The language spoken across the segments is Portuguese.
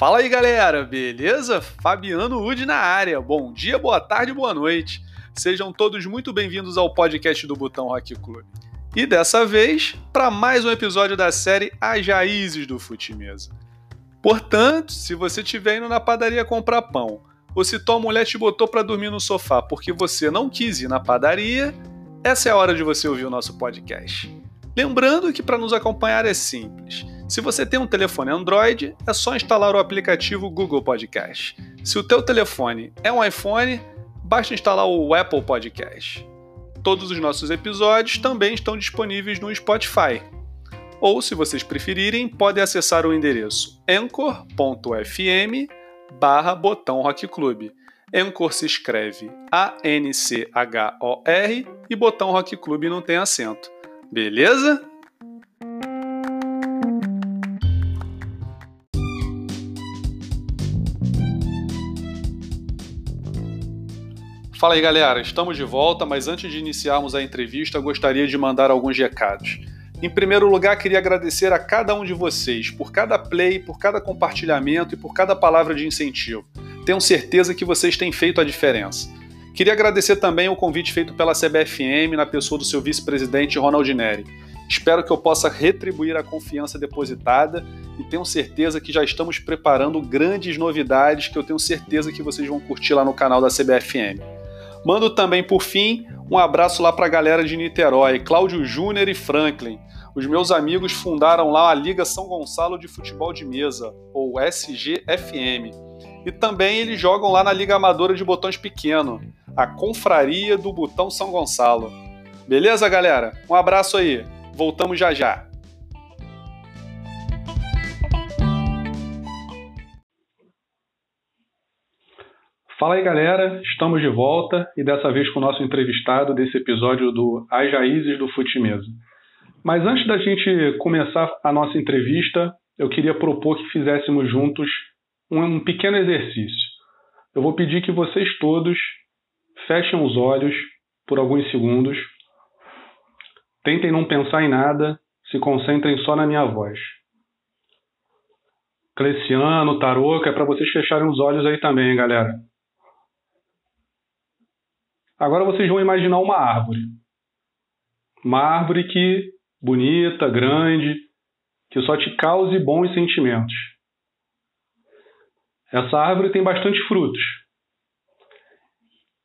Fala aí galera, beleza? Fabiano Ud na área. Bom dia, boa tarde, boa noite. Sejam todos muito bem-vindos ao podcast do Botão Rock Club. E dessa vez, para mais um episódio da série As Raízes do Fute Mesa. Portanto, se você estiver indo na padaria comprar pão, ou se tua mulher te botou para dormir no sofá porque você não quis ir na padaria, essa é a hora de você ouvir o nosso podcast. Lembrando que para nos acompanhar é simples. Se você tem um telefone Android, é só instalar o aplicativo Google Podcast. Se o teu telefone é um iPhone, basta instalar o Apple Podcast. Todos os nossos episódios também estão disponíveis no Spotify. Ou, se vocês preferirem, podem acessar o endereço anchor.fm barra Botão Rock Club. Anchor se escreve A-N-C-H-O-R e Botão Rock Club não tem acento. Beleza? Fala aí galera, estamos de volta, mas antes de iniciarmos a entrevista, gostaria de mandar alguns recados. Em primeiro lugar, queria agradecer a cada um de vocês por cada play, por cada compartilhamento e por cada palavra de incentivo. Tenho certeza que vocês têm feito a diferença. Queria agradecer também o convite feito pela CBFM na pessoa do seu vice-presidente Ronald Neri. Espero que eu possa retribuir a confiança depositada e tenho certeza que já estamos preparando grandes novidades que eu tenho certeza que vocês vão curtir lá no canal da CBFM. Mando também, por fim, um abraço lá para a galera de Niterói, Cláudio Júnior e Franklin. Os meus amigos fundaram lá a Liga São Gonçalo de Futebol de Mesa, ou SGFM. E também eles jogam lá na Liga Amadora de Botões Pequeno, a Confraria do Botão São Gonçalo. Beleza, galera? Um abraço aí. Voltamos já já. Fala aí, galera. Estamos de volta e dessa vez com o nosso entrevistado desse episódio do As Raízes do Fute Mesa. Mas antes da gente começar a nossa entrevista, eu queria propor que fizéssemos juntos um pequeno exercício. Eu vou pedir que vocês todos fechem os olhos por alguns segundos, tentem não pensar em nada, se concentrem só na minha voz. Cleciano, Taroca, é para vocês fecharem os olhos aí também, galera. Agora vocês vão imaginar uma árvore. Uma árvore que bonita, grande, que só te cause bons sentimentos. Essa árvore tem bastante frutos.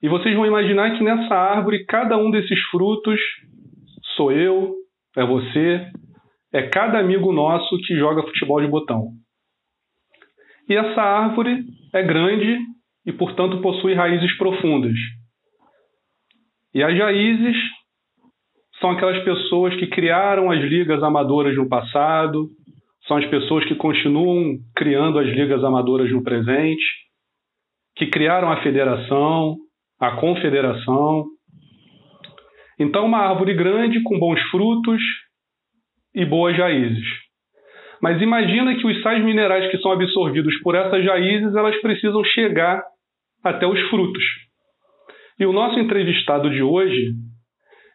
E vocês vão imaginar que nessa árvore, cada um desses frutos sou eu, é você, é cada amigo nosso que joga futebol de botão. E essa árvore é grande e, portanto, possui raízes profundas. E as raízes são aquelas pessoas que criaram as ligas amadoras no passado, são as pessoas que continuam criando as ligas amadoras no presente, que criaram a federação, a confederação. Então, uma árvore grande com bons frutos e boas raízes. Mas imagina que os sais minerais que são absorvidos por essas raízes, elas precisam chegar até os frutos. E o nosso entrevistado de hoje,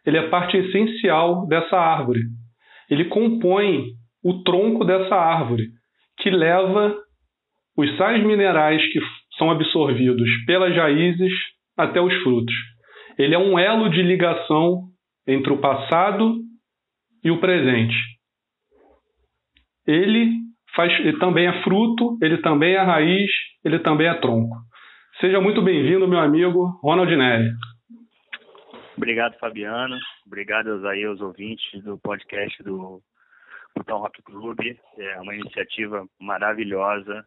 ele é parte essencial dessa árvore. Ele compõe o tronco dessa árvore, que leva os sais minerais que são absorvidos pelas raízes até os frutos. Ele é um elo de ligação entre o passado e o presente. Ele, faz, ele também é fruto, ele também é raiz, ele também é tronco. Seja muito bem-vindo, meu amigo Ronald Neri. Obrigado, Fabiano. Obrigado aí aos ouvintes do podcast do Botão Rock Club. É uma iniciativa maravilhosa,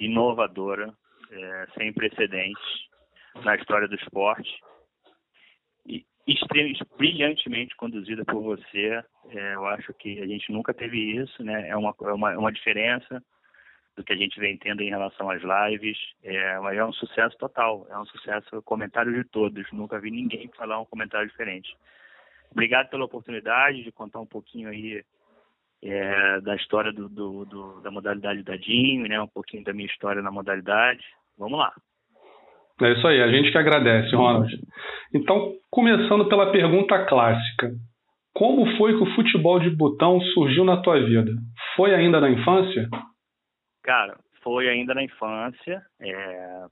inovadora, é, sem precedentes na história do esporte. E brilhantemente conduzida por você. É, eu acho que a gente nunca teve isso, né? É uma, é uma, é uma diferença do que a gente vem tendo em relação às lives. É, mas é um sucesso total, é um sucesso comentário de todos. Nunca vi ninguém falar um comentário diferente. Obrigado pela oportunidade de contar um pouquinho aí é, da história do, do, do, da modalidade da né? um pouquinho da minha história na modalidade. Vamos lá. É isso aí, a gente que agradece, Ronald. Então, começando pela pergunta clássica. Como foi que o futebol de botão surgiu na tua vida? Foi ainda na infância? Cara, foi ainda na infância. É,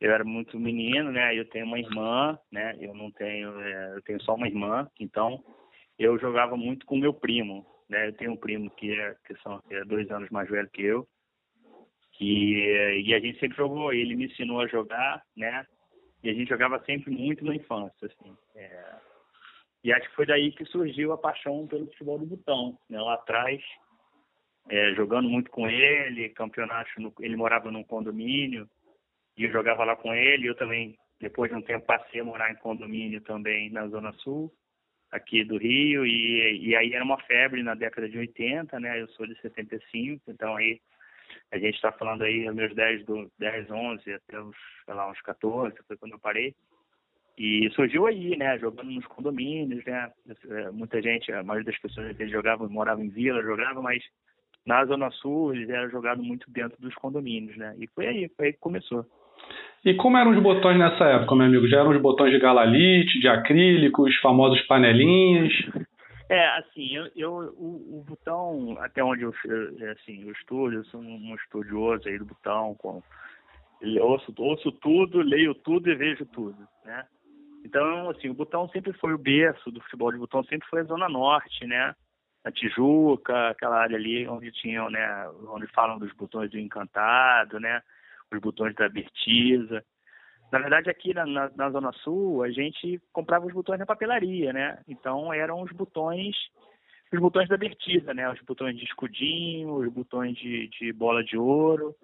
eu era muito menino, né? Eu tenho uma irmã, né? Eu não tenho, é, eu tenho só uma irmã, então eu jogava muito com meu primo, né? Eu tenho um primo que é que são que é dois anos mais velho que eu, e, e a gente sempre jogou. Ele me ensinou a jogar, né? E a gente jogava sempre muito na infância, assim. É, e acho que foi daí que surgiu a paixão pelo futebol do botão, né? Lá atrás, é, jogando muito com ele, campeonato, no, ele morava num condomínio e eu jogava lá com ele. Eu também, depois de um tempo, passei a morar em condomínio também na Zona Sul, aqui do Rio. E, e aí era uma febre na década de 80, né? Eu sou de 75, então aí a gente está falando aí meus 10, do, 10, 11 até os, sei lá, uns 14, foi quando eu parei. E surgiu aí, né, jogando nos condomínios, né, é, muita gente, a maioria das pessoas eles jogavam, moravam em vila, jogavam, mas na Zona Sul eles eram jogados muito dentro dos condomínios, né, e foi aí, foi aí que começou. E como eram os botões nessa época, meu amigo? Já eram os botões de galalite, de acrílico, os famosos panelinhas? É, assim, eu, eu o, o, botão, até onde eu, assim, eu estudo, eu sou um estudioso aí do botão, com, ouço, ouço tudo, leio tudo e vejo tudo, né? Então, assim, o botão sempre foi o berço do futebol de botão, sempre foi a Zona Norte, né? A Tijuca, aquela área ali onde tinham, né, onde falam dos botões do Encantado, né? Os botões da Bertiza. Na verdade, aqui na, na, na, Zona Sul, a gente comprava os botões na papelaria, né? Então, eram os botões os botões da Bertiza, né? Os botões de escudinho, os botões de, de bola de ouro,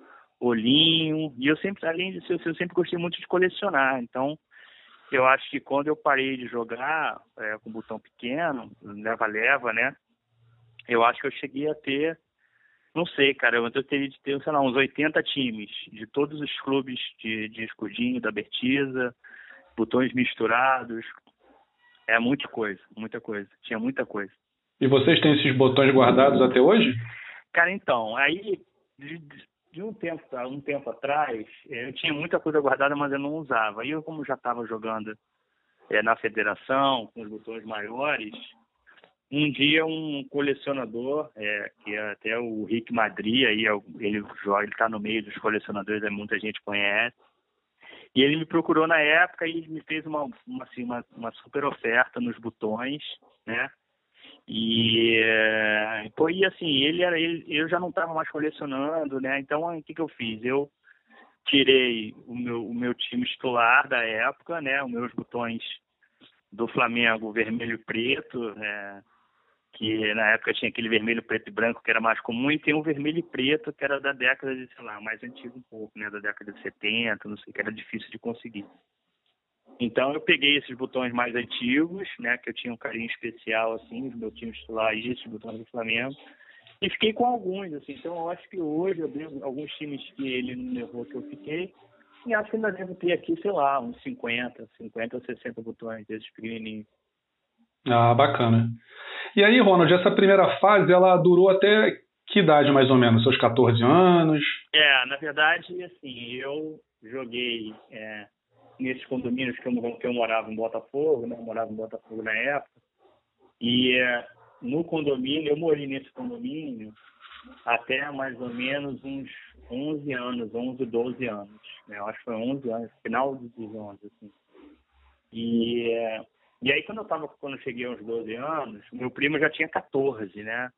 olhinho. E eu sempre, além disso, eu, eu sempre gostei muito de colecionar. Então, eu acho que quando eu parei de jogar é, com botão pequeno, leva-leva, né? Eu acho que eu cheguei a ter, não sei, cara, eu teria de ter, sei lá, uns 80 times, de todos os clubes de, de escudinho, da Bertiza, botões misturados. É muita coisa, muita coisa. Tinha muita coisa. E vocês têm esses botões guardados até hoje? Cara, então, aí de, de um tempo um tempo atrás, eu tinha muita coisa guardada, mas eu não usava. E eu, como já estava jogando é, na federação, com os botões maiores, um dia um colecionador, é, que é até o Rick Madri, aí é ele joga, ele está no meio dos colecionadores, é, muita gente conhece. E ele me procurou na época e me fez uma, uma, assim, uma, uma super oferta nos botões, né? E foi assim, ele era ele, eu já não estava mais colecionando, né? Então o que, que eu fiz? Eu tirei o meu, o meu time titular da época, né? Os meus botões do Flamengo vermelho e preto, né? Que na época tinha aquele vermelho, preto e branco que era mais comum, e tem o vermelho e preto que era da década de, sei lá, mais antigo um pouco, né? Da década de 70, não sei, que era difícil de conseguir. Então eu peguei esses botões mais antigos, né, que eu tinha um carinho especial assim, do meu time titular e esses botões do Flamengo, e fiquei com alguns, assim. Então eu acho que hoje eu devo alguns times que ele não levou que eu fiquei, e acho que ainda devo ter aqui, sei lá, uns 50, 50 ou 60 botões desses pequenininhos. Ah, bacana. E aí, Ronald, essa primeira fase, ela durou até que idade mais ou menos? Seus 14 anos? É, na verdade, assim, eu joguei é, nesses condomínios que eu, que eu morava em Botafogo, né? Eu morava em Botafogo na época. E é, no condomínio, eu morei nesse condomínio até mais ou menos uns 11 anos, 11, 12 anos. Né? Eu acho que foi 11 anos, final dos 11, assim. E, é, e aí, quando eu tava, quando eu cheguei aos 12 anos, meu primo já tinha 14, né?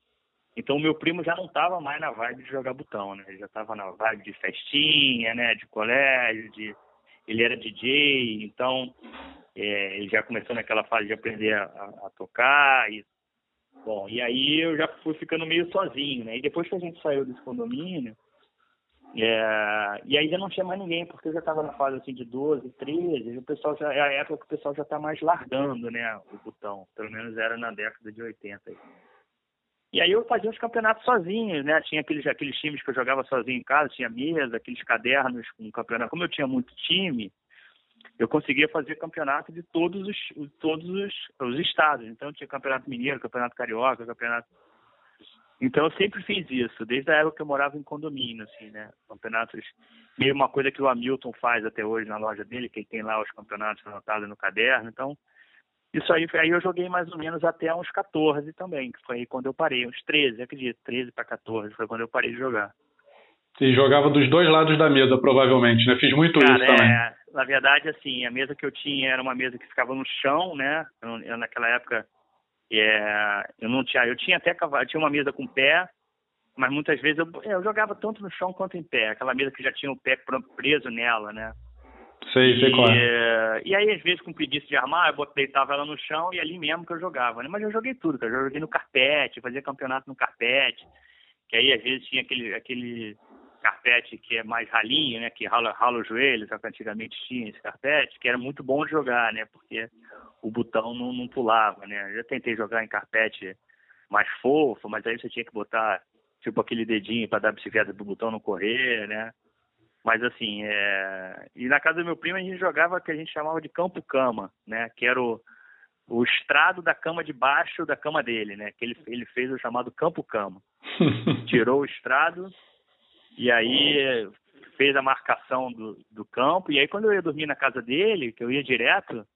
Então, meu primo já não estava mais na vibe de jogar botão, né? Ele já estava na vibe de festinha, né? De colégio, de ele era DJ, então é, ele já começou naquela fase de aprender a, a, tocar. E, bom, e aí eu já fui ficando meio sozinho, né? E depois que a gente saiu desse condomínio, é, e aí já não tinha mais ninguém, porque eu já estava na fase assim de 12, 13, o pessoal já, é a época que o pessoal já está mais largando, né, o botão. Pelo menos era na década de 80. Aí. E aí eu fazia os campeonatos sozinho, né? Tinha aqueles, aqueles times que eu jogava sozinho em casa, tinha mesa, aqueles cadernos com campeonato. Como eu tinha muito time, eu conseguia fazer campeonato de todos os, todos os, os estados. Então tinha campeonato mineiro, campeonato carioca, campeonato. Então eu sempre fiz isso, desde a época que eu morava em condomínio, assim, né? Campeonatos, meio uma coisa que o Hamilton faz até hoje na loja dele, que ele tem lá os campeonatos anotados no caderno. Então isso aí, aí eu joguei mais ou menos até uns 14 também, que foi quando eu parei, uns 13, acredito, 13 para 14, foi quando eu parei de jogar. E jogava dos dois lados da mesa, provavelmente, né? Fiz muito Cara, isso também. É, na verdade, assim, a mesa que eu tinha era uma mesa que ficava no chão, né? Eu, eu naquela época, é, eu não tinha, eu tinha até eu tinha uma mesa com pé, mas muitas vezes eu, é, eu jogava tanto no chão quanto em pé, aquela mesa que já tinha o pé preso nela, né? Sei, sei qual é. E aí, às vezes, com preguiça de armar, eu deitava ela no chão e ali mesmo que eu jogava, né? Mas eu joguei tudo, cara. Eu joguei no carpete, fazia campeonato no carpete, que aí, às vezes, tinha aquele, aquele carpete que é mais ralinho, né? Que rala, rala os joelhos, que antigamente tinha esse carpete, que era muito bom de jogar, né? Porque o botão não, não pulava, né? Eu já tentei jogar em carpete mais fofo, mas aí você tinha que botar, tipo, aquele dedinho para dar bicicleta pro botão não correr, né? Mas assim, é... e na casa do meu primo a gente jogava o que a gente chamava de campo-cama, né? Que era o, o estrado da cama de baixo da cama dele, né? Que ele, ele fez o chamado campo-cama. Tirou o estrado e aí fez a marcação do, do campo. E aí quando eu ia dormir na casa dele, que eu ia direto,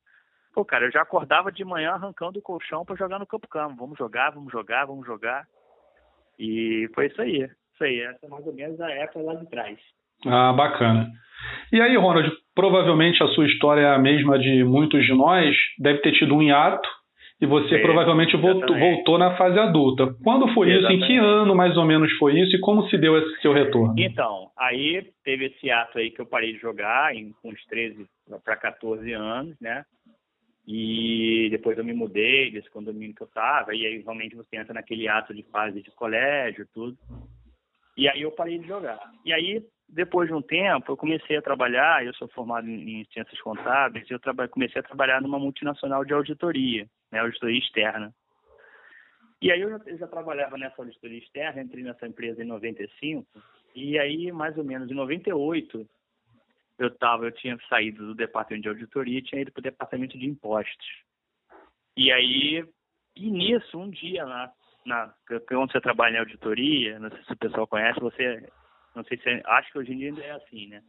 pô, cara, eu já acordava de manhã arrancando o colchão para jogar no campo-cama. Vamos jogar, vamos jogar, vamos jogar. E foi isso aí. Isso aí, essa é mais ou menos a época lá de trás. Ah, bacana. E aí, Ronald, provavelmente a sua história é a mesma de muitos de nós, deve ter tido um hiato e você provavelmente voltou, voltou, na fase adulta. Quando foi exatamente. isso? Em que ano mais ou menos foi isso e como se deu esse seu retorno? Então, aí teve esse ato aí que eu parei de jogar em, com uns 13 para 14 anos, né? E depois eu me mudei desse condomínio que eu estava, e aí realmente você entra naquele ato de fase de colégio, tudo. E aí eu parei de jogar. E aí depois de um tempo, eu comecei a trabalhar, eu sou formado em, ciências contábeis, e eu comecei a trabalhar numa multinacional de auditoria, né, auditoria externa. E aí eu já, eu já, trabalhava nessa auditoria externa, entrei nessa empresa em 95, e aí mais ou menos em 98 eu tava, eu tinha saído do departamento de auditoria e tinha ido para o departamento de impostos. E aí, e nisso, um dia lá, na, quando você trabalha em auditoria, não sei se o pessoal conhece, você não sei se é, acho que hoje em dia ainda é assim, né?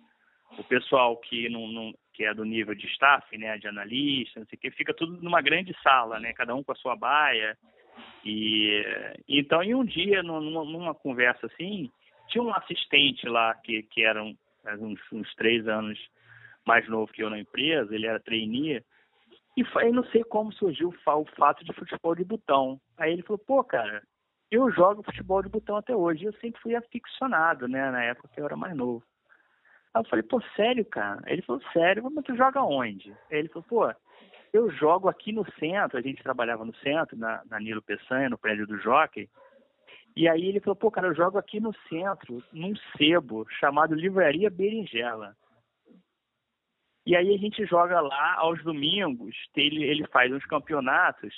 O pessoal que não, não, que é do nível de staff, né, de analista, não sei o que, fica tudo numa grande sala, né, cada um com a sua baia. E então, em um dia, numa, numa conversa assim, tinha um assistente lá que que era um, uns, uns três anos mais novo que eu na empresa, ele era trainee, e foi, não sei como surgiu o fato de futebol de botão. Aí ele falou, pô, cara, eu jogo futebol de botão até hoje. Eu sempre fui aficionado, né? Na época que eu era mais novo. Aí eu falei, pô, sério, cara? Ele falou, sério, mas tu joga onde? Aí ele falou, pô, eu jogo aqui no centro, a gente trabalhava no centro, na, na Nilo Peçanha, no prédio do Jockey. E aí ele falou, pô, cara, eu jogo aqui no centro, num sebo, chamado Livraria Berinjela. E aí a gente joga lá aos domingos, ele, ele faz uns campeonatos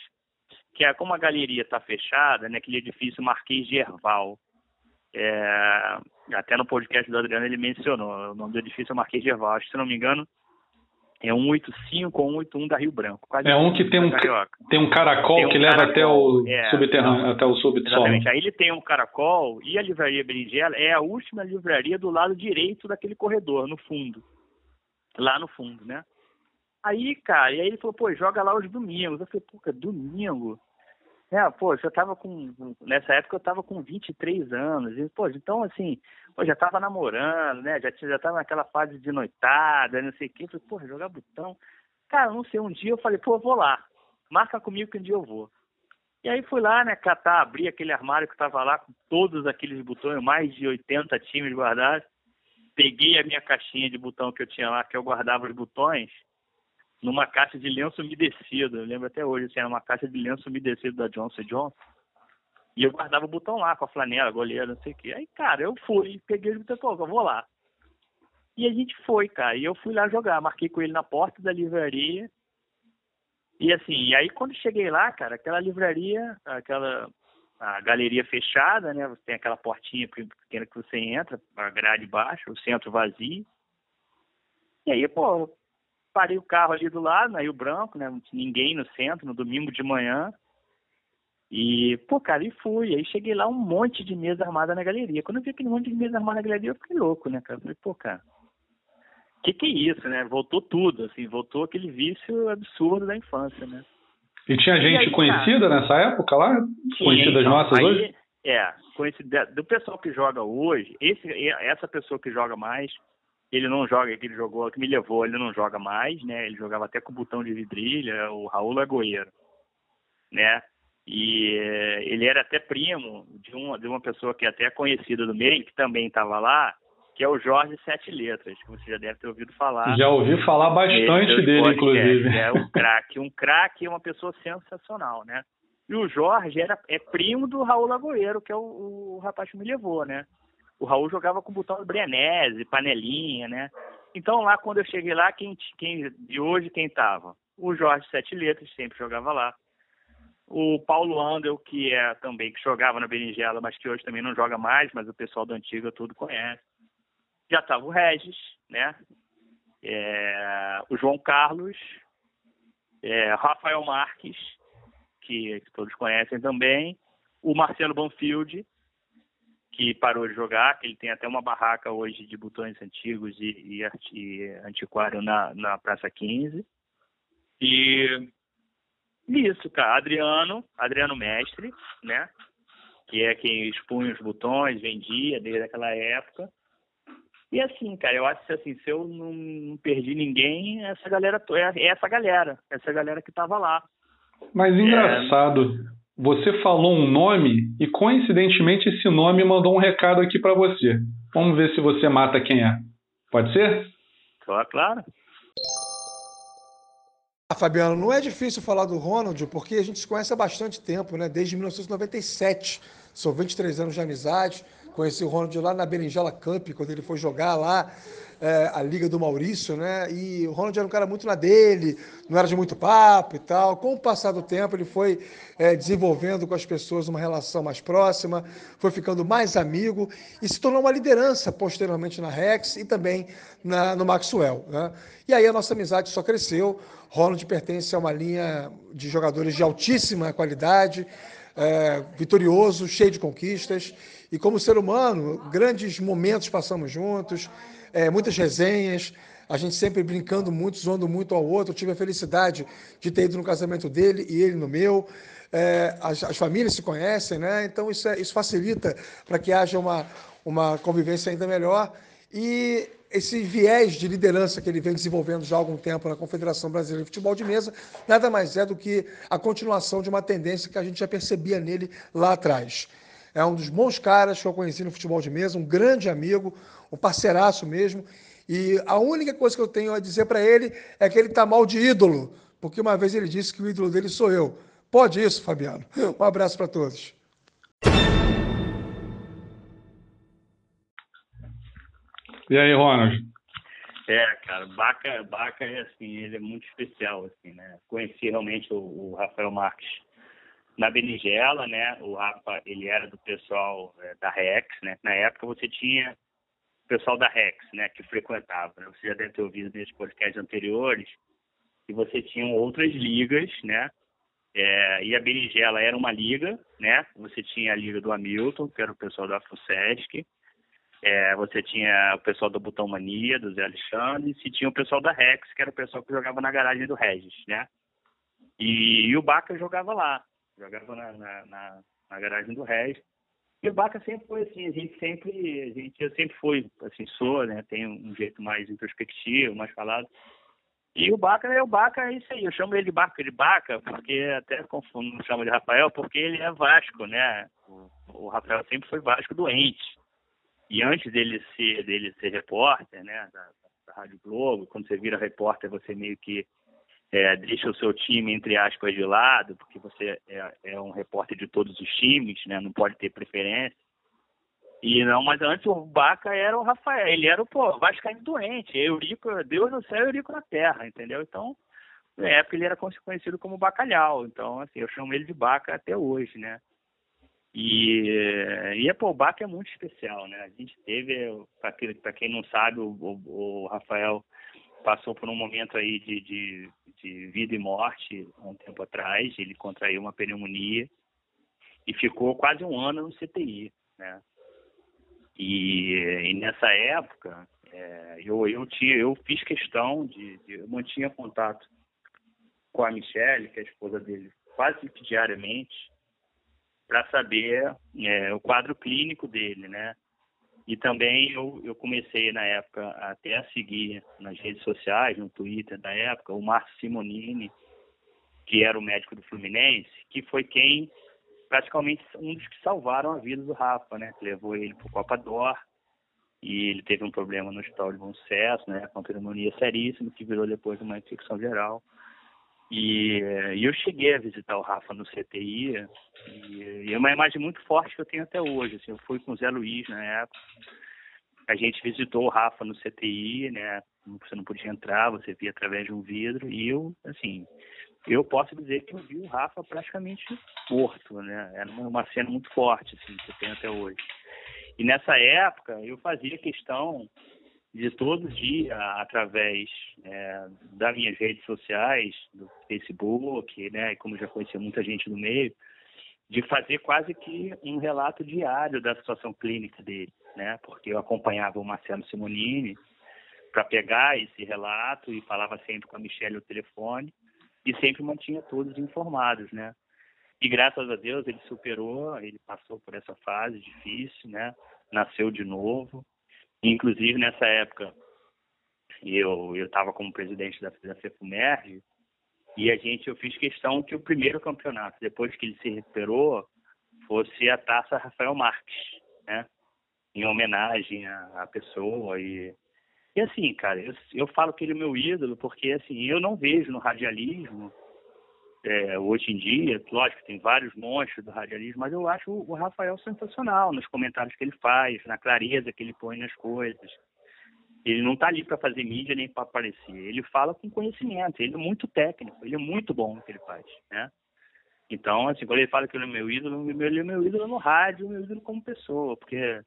que é como a galeria está fechada, né, aquele edifício Marquês de Herval. É, até no podcast do Adriano ele mencionou, o nome do edifício é Marquês de Herval, acho que se não me engano é 185 ou 181 da Rio Branco. é um que tem um, tem um caracol tem um que leva caracol, até o é, subterrâneo, até o subsolo. Exatamente, aí ele tem um caracol e a livraria Berinjela é a última livraria do lado direito daquele corredor, no fundo. Lá no fundo, né? Aí, cara, e aí ele falou, pô, joga lá os domingos. Eu falei, pô, domingo? É, pô, eu tava com. Nessa época eu tava com 23 anos. E, pô, então assim, pô, já tava namorando, né? Já, já tava naquela fase de noitada, não sei o quê. Falei, pô, jogar botão. Cara, não sei, um dia eu falei, pô, vou lá. Marca comigo que um dia eu vou. E aí fui lá, né, catar, abrir aquele armário que tava lá com todos aqueles botões, mais de 80 times guardados. Peguei a minha caixinha de botão que eu tinha lá, que eu guardava os botões numa caixa de lenço umedecido. Eu lembro até hoje, assim, era uma caixa de lenço umedecido da Johnson Johnson. E eu guardava o botão lá com a flanela, goleira, não sei o quê. Aí, cara, eu fui, peguei o botão, pô, eu vou lá. E a gente foi, cara. E eu fui lá jogar. Marquei com ele na porta da livraria. E assim, e aí quando cheguei lá, cara, aquela livraria, aquela a galeria fechada, né? Você tem aquela portinha pequena que você entra, a grade baixa, o centro vazio. E aí, pô, parei o carro ali do lado, na Rio Branco, né? Não tinha ninguém no centro, no domingo de manhã. E, pô, cara, e fui. Aí cheguei lá, um monte de mesa armada na galeria. Quando eu vi aquele monte de mesa armada na galeria, eu fiquei louco, né, cara? Eu falei, pô, cara, que que é isso, né? Voltou tudo, assim, voltou aquele vício absurdo da infância, né? E tinha gente e aí, conhecida cara, nessa época lá? Tinha, Conhecidas então, nossas aí, hoje? É, do pessoal que joga hoje, esse, essa pessoa que joga mais, ele não joga, que ele jogou, que me levou, ele não joga mais, né? Ele jogava até com botão de vidrilha, o Raul Lagoeiro, né? E eh, ele era até primo de uma, de uma pessoa que é até conhecida do meio, que também estava lá, que é o Jorge Sete Letras, que você já deve ter ouvido falar. Já ouvi falar bastante dele, inclusive. É um craque. Um craque é uma pessoa sensacional, né? E o Jorge era, é primo do Raul Lagoeiro, que é o, o rapaz que me levou, né? O Raul jogava com botão do Brianese, panelinha, né? Então lá, quando eu cheguei lá, quem, quem de hoje quem tava? O Jorge Sete Letras, sempre jogava lá o Paulo Andel, que é também que jogava na Berinjela, mas que hoje também não joga mais, mas o pessoal do antigo tudo conhece. Já estava o Regis, né? É, o João Carlos, é, Rafael Marques, que, que, todos conhecem também, o Marcelo Banfield, que parou de jogar, que ele tem até uma barraca hoje de botões antigos e, e, e antiquário na, na Praça 15. E isso, cara. Adriano, Adriano Mestre, né? Que é quem expunha os botões, vendia desde aquela época. E assim, cara, eu acho que assim, se eu não, não perdi ninguém, essa galera é, é essa galera, essa galera que tava lá. Mas engraçado, é... você falou um nome e coincidentemente esse nome mandou um recado aqui para você. Vamos ver se você mata quem é. Pode ser? Claro, claro. Ah, Fabiano, não é difícil falar do Ronald, porque a gente se conhece há bastante tempo, né? Desde 1997. São 23 anos de amizade. Conheci o Ronald lá na Berinjela Cup, quando ele foi jogar lá é, a Liga do Maurício, né? E o Ronald era um cara muito na dele, não era de muito papo e tal. Com o passar do tempo, ele foi é, desenvolvendo com as pessoas uma relação mais próxima, foi ficando mais amigo e se tornou uma liderança posteriormente na Rex e também na, no Maxwell. Né? E aí a nossa amizade só cresceu. Ronald pertence a uma linha de jogadores de altíssima qualidade, é, vitorioso, cheio de conquistas. E como ser humano, grandes momentos passamos juntos, é, muitas resenhas, a gente sempre brincando muito, zoando muito ao outro. Eu tive a felicidade de ter ido no casamento dele e ele no meu. É, as, as, famílias se conhecem, né? Então isso, é, isso facilita para que haja uma, uma convivência ainda melhor. E esse viés de liderança que ele vem desenvolvendo já há algum tempo na Confederação Brasileira de Futebol de Mesa nada mais é do que a continuação de uma tendência que a gente já percebia nele lá atrás. É um dos bons caras que eu conheci no futebol de mesa, um grande amigo, um parceiraço mesmo. E a única coisa que eu tenho a dizer para ele é que ele está mal de ídolo, porque uma vez ele disse que o ídolo dele sou eu. Pode isso, Fabiano. Um abraço para todos. E aí, Ronald? É, cara, Baca, Baca é assim, ele é muito especial, assim, né? Conheci realmente o, o Rafael Marques na Benigela, né? O Rafa, ele era do pessoal é, da Rex, né? Na época você tinha o pessoal da Rex, né? Que frequentava. Né? Você já deve ter ouvido nesses podcasts anteriores que você tinha outras ligas, né? É, e a Benigela era uma liga, né? Você tinha a liga do Hamilton, que era o pessoal da FUSESC. É, você tinha o pessoal do Botão Mania, do Zé Alexandre, e tinha o pessoal da Rex, que era o pessoal que jogava na garagem do Regis, né? E, e o Baca jogava lá jogava na, na, na, na garagem do Regis. E o Baca sempre foi assim, a gente sempre, a gente, eu sempre fui, assim, sou, né, tem um jeito mais introspectivo, mais falado. E o Baca é o Baca, é isso aí, eu chamo ele de Baca de Baca, porque até confundo, não chamo de Rafael, porque ele é Vasco, né, o Rafael sempre foi Vasco doente. E antes dele ser, dele ser repórter, né, da, da Rádio Globo, quando você vira repórter, você meio que é, deixa o seu time, entre aspas, de lado, porque você é, é, um repórter de todos os times, né? não pode ter preferência. E não, mas antes o Baca era o Rafael, ele era o pô, Vascaíno doente, Eurico, Deus no céu Eurico na terra, entendeu? Então, na época ele era conhecido como Bacalhau, então assim, eu chamo ele de Baca até hoje, né? E, e pô, o Baca é muito especial, né? A gente teve, para quem não sabe, o, o, o Rafael passou por um momento aí de, de, de vida e morte há um tempo atrás. Ele contraiu uma pneumonia e ficou quase um ano no CTI, né? E, e nessa época, é, eu, eu, tinha, eu fiz questão de, de, Eu mantinha contato com a Michelle, que é a esposa dele, quase que diariamente, para saber é, o quadro clínico dele, né? E também eu, eu comecei na época até a seguir nas redes sociais, no Twitter da época, o Márcio Simonini, que era o médico do Fluminense, que foi quem praticamente um dos que salvaram a vida do Rafa, né? levou ele para o Copa d'Or e ele teve um problema no hospital de bom sucesso, né? Com pneumonia seríssima, que virou depois uma infecção geral. E, eu cheguei a visitar o Rafa no CTI e, e, é uma imagem muito forte que eu tenho até hoje. Assim, eu fui com o Zé Luiz na época. A gente visitou o Rafa no CTI, né? Você não podia entrar, você via através de um vidro. E eu, assim, eu posso dizer que eu vi o Rafa praticamente morto, né? Era uma cena muito forte, assim, que eu tenho até hoje. E nessa época eu fazia questão de todo dia, através é, das minhas redes sociais, do Facebook, né, como já conhecia muita gente no meio, de fazer quase que um relato diário da situação clínica dele, né, porque eu acompanhava o Marcelo Simonini para pegar esse relato e falava sempre com a Michelle no telefone e sempre mantinha todos informados, né. E graças a Deus ele superou, ele passou por essa fase difícil, né, nasceu de novo. Inclusive nessa época eu estava como presidente da, da FEFUMERG e a gente eu fiz questão que o primeiro campeonato depois que ele se recuperou fosse a Taça Rafael Marques, né? Em homenagem à pessoa e e assim, cara, eu, eu falo que ele é meu ídolo porque assim eu não vejo no radialismo é, hoje em dia, lógico, tem vários monstros do radialismo, mas eu acho o Rafael sensacional nos comentários que ele faz, na clareza que ele põe nas coisas. Ele não está ali para fazer mídia nem para aparecer. Ele fala com conhecimento. Ele é muito técnico. Ele é muito bom no que ele faz, né? Então, assim, quando ele fala que ele é meu ídolo, ele é meu ídolo no rádio, meu ídolo como pessoa, porque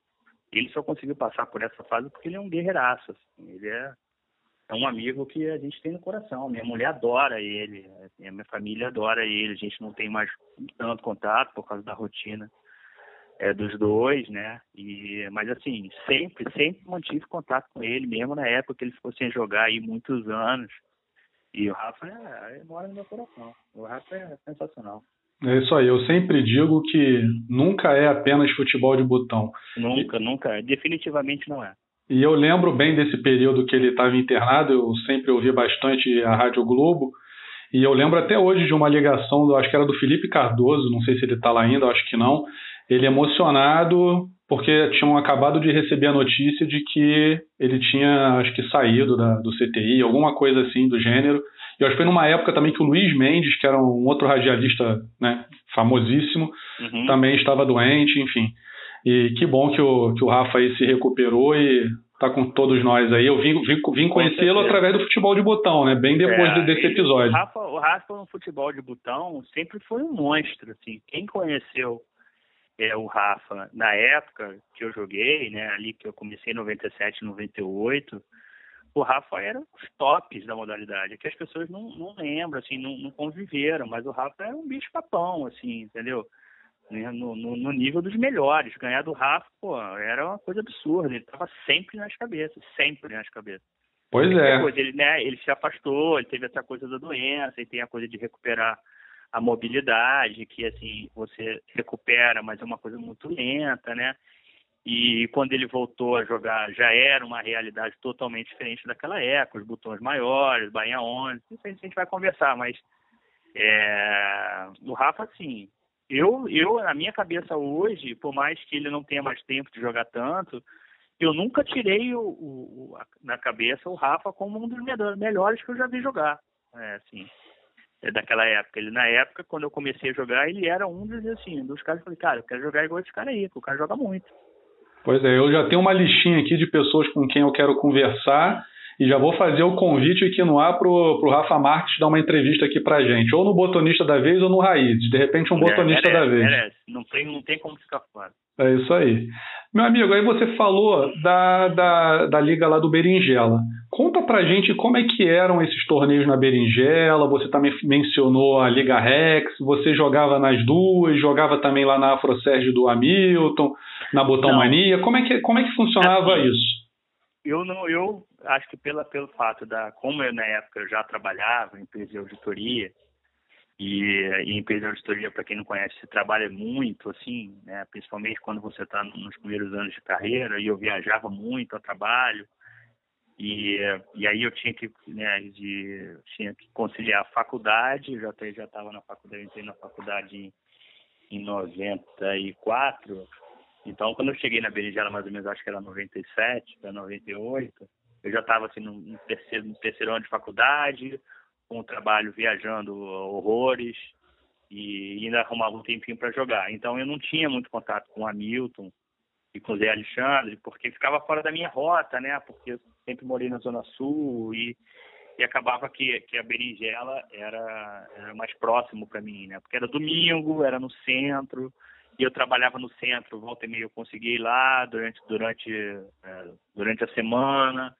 ele só conseguiu passar por essa fase porque ele é um guerreiraço. Assim. Ele é é um amigo que a gente tem no coração. Minha mulher adora ele, a minha família adora ele. A gente não tem mais tanto contato por causa da rotina é, dos dois, né? E, mas assim, sempre, sempre mantive contato com ele, mesmo na época que ele ficou sem jogar aí muitos anos. E o Rafa é, mora no meu coração. O Rafa é sensacional. É isso aí, eu sempre digo que nunca é apenas futebol de botão. Nunca, e... nunca, definitivamente não é. E eu lembro bem desse período que ele estava internado, eu sempre ouvi bastante a Rádio Globo. E eu lembro até hoje de uma ligação, do, acho que era do Felipe Cardoso, não sei se ele está lá ainda, acho que não. Ele emocionado porque tinham acabado de receber a notícia de que ele tinha, acho que, saído da, do CTI, alguma coisa assim do gênero. E acho que foi numa época também que o Luiz Mendes, que era um outro radialista né, famosíssimo, uhum. também estava doente, enfim. E que bom que o, que o Rafa aí se recuperou e tá com todos nós aí. Eu vim, vim, vim conhecê-lo através do futebol de botão, né? Bem depois é, desse episódio. O Rafa, o Rafa no futebol de botão sempre foi um monstro, assim. Quem conheceu é, o Rafa na época que eu joguei, né? Ali que eu comecei em 97, 98, o Rafa era os tops da modalidade. É que as pessoas não, não lembram, assim, não, não conviveram, mas o Rafa era um bicho papão, assim, entendeu? Né, no, no, no, nível dos melhores. Ganhar do Rafa, pô, era uma coisa absurda. Ele estava sempre nas cabeças, sempre nas cabeças. Pois é. Coisa, ele, né, ele se afastou, ele teve essa coisa da doença, e tem a coisa de recuperar a mobilidade, que assim, você recupera, mas é uma coisa muito lenta, né? E quando ele voltou a jogar, já era uma realidade totalmente diferente daquela época, os botões maiores, Bahia 11, isso a gente vai conversar, mas é, o Rafa, assim, eu, eu, na minha cabeça hoje, por mais que ele não tenha mais tempo de jogar tanto, eu nunca tirei o, o, a, na cabeça o Rafa como um dos melhores que eu já vi jogar. É, assim, é daquela época. Ele, na época, quando eu comecei a jogar, ele era um dos, assim, dos caras que eu falei, cara, eu quero jogar igual esse cara aí, porque o cara joga muito. Pois é, eu já tenho uma listinha aqui de pessoas com quem eu quero conversar e já vou fazer o convite aqui no ar pro, pro Rafa Marques dar uma entrevista aqui pra gente, ou no Botonista da Vez ou no Raízes. De repente, um Botonista é, merece, da Vez. Merece. Não tem, não tem como ficar fora. É isso aí. Meu amigo, aí você falou da, da, da liga lá do Berinjela. Conta pra gente como é que eram esses torneios na Berinjela. Você também mencionou a Liga Rex. Você jogava nas duas, jogava também lá na Afro Sérgio do Hamilton, na Botão. Mania. Como é que, como é que funcionava assim, isso? Eu não, eu acho que pela, pelo fato da, como eu na época já trabalhava em empresa de auditoria, E, e em empresa de auditoria, para quem não conhece, se trabalha muito, assim, né? principalmente quando você está nos primeiros anos de carreira, e eu viajava muito a trabalho, e, e aí eu tinha que, né, de, tinha que conciliar a faculdade, já já estava na faculdade, entrei na faculdade em, em 94, então quando eu cheguei na Berinjela, mais ou menos, acho que era 97 para 98, eu já estava assim, no, terceiro, no terceiro ano de faculdade, com o trabalho viajando horrores, e ainda arrumava um tempinho para jogar. Então eu não tinha muito contato com o Hamilton, e com o Zé Alexandre, porque ficava fora da minha rota, né? Porque eu sempre morei na Zona Sul e, e acabava que, que a berinjela era, era mais próximo para mim, né? Porque era domingo, era no centro, e eu trabalhava no centro, volta e meia eu consegui ir lá durante, durante, é, durante a semana.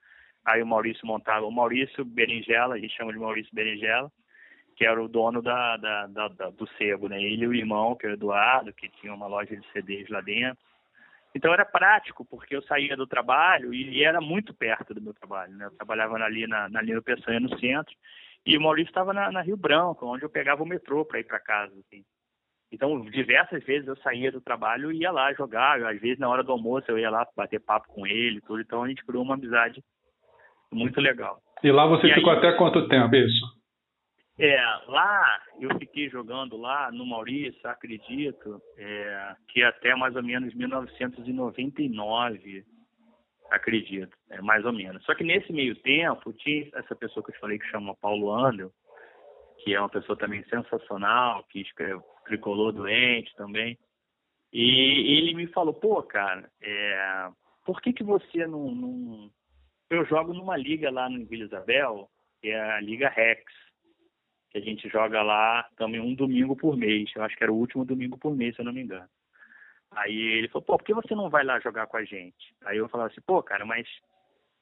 Aí o Maurício montava, o Maurício Berinjela, a gente chama de Maurício Berinjela, que era o dono da, da, da, da do sebo, né? Ele e o irmão, que era o Eduardo, que tinha uma loja de CDs lá dentro. Então era prático, porque eu saía do trabalho e, era muito perto do meu trabalho. Né? Eu trabalhava ali na, na linha Peçanha, no centro, e o Maurício estava na, na, Rio Branco, onde eu pegava o metrô para ir para casa. Assim. Então, diversas vezes eu saía do trabalho e ia lá jogar. Às vezes, na hora do almoço, eu ia lá bater papo com ele tudo. Então, a gente criou uma amizade muito legal. E lá você e ficou aí... até quanto tempo, isso? É, lá eu fiquei jogando lá no Maurício, acredito, é, que até mais ou menos 1999, acredito, é, mais ou menos. Só que nesse meio tempo tinha essa pessoa que eu te falei que chama Paulo Andel, que é uma pessoa também sensacional, que escreve Tricolor Doente também. E ele me falou, pô, cara, é, por que que você não, não... Eu jogo numa liga lá no Vila Isabel, que é a Liga Rex que a gente joga lá também um domingo por mês. Eu acho que era o último domingo por mês, se eu não me engano. Aí ele falou, pô, por que você não vai lá jogar com a gente? Aí eu falava assim, pô, cara, mas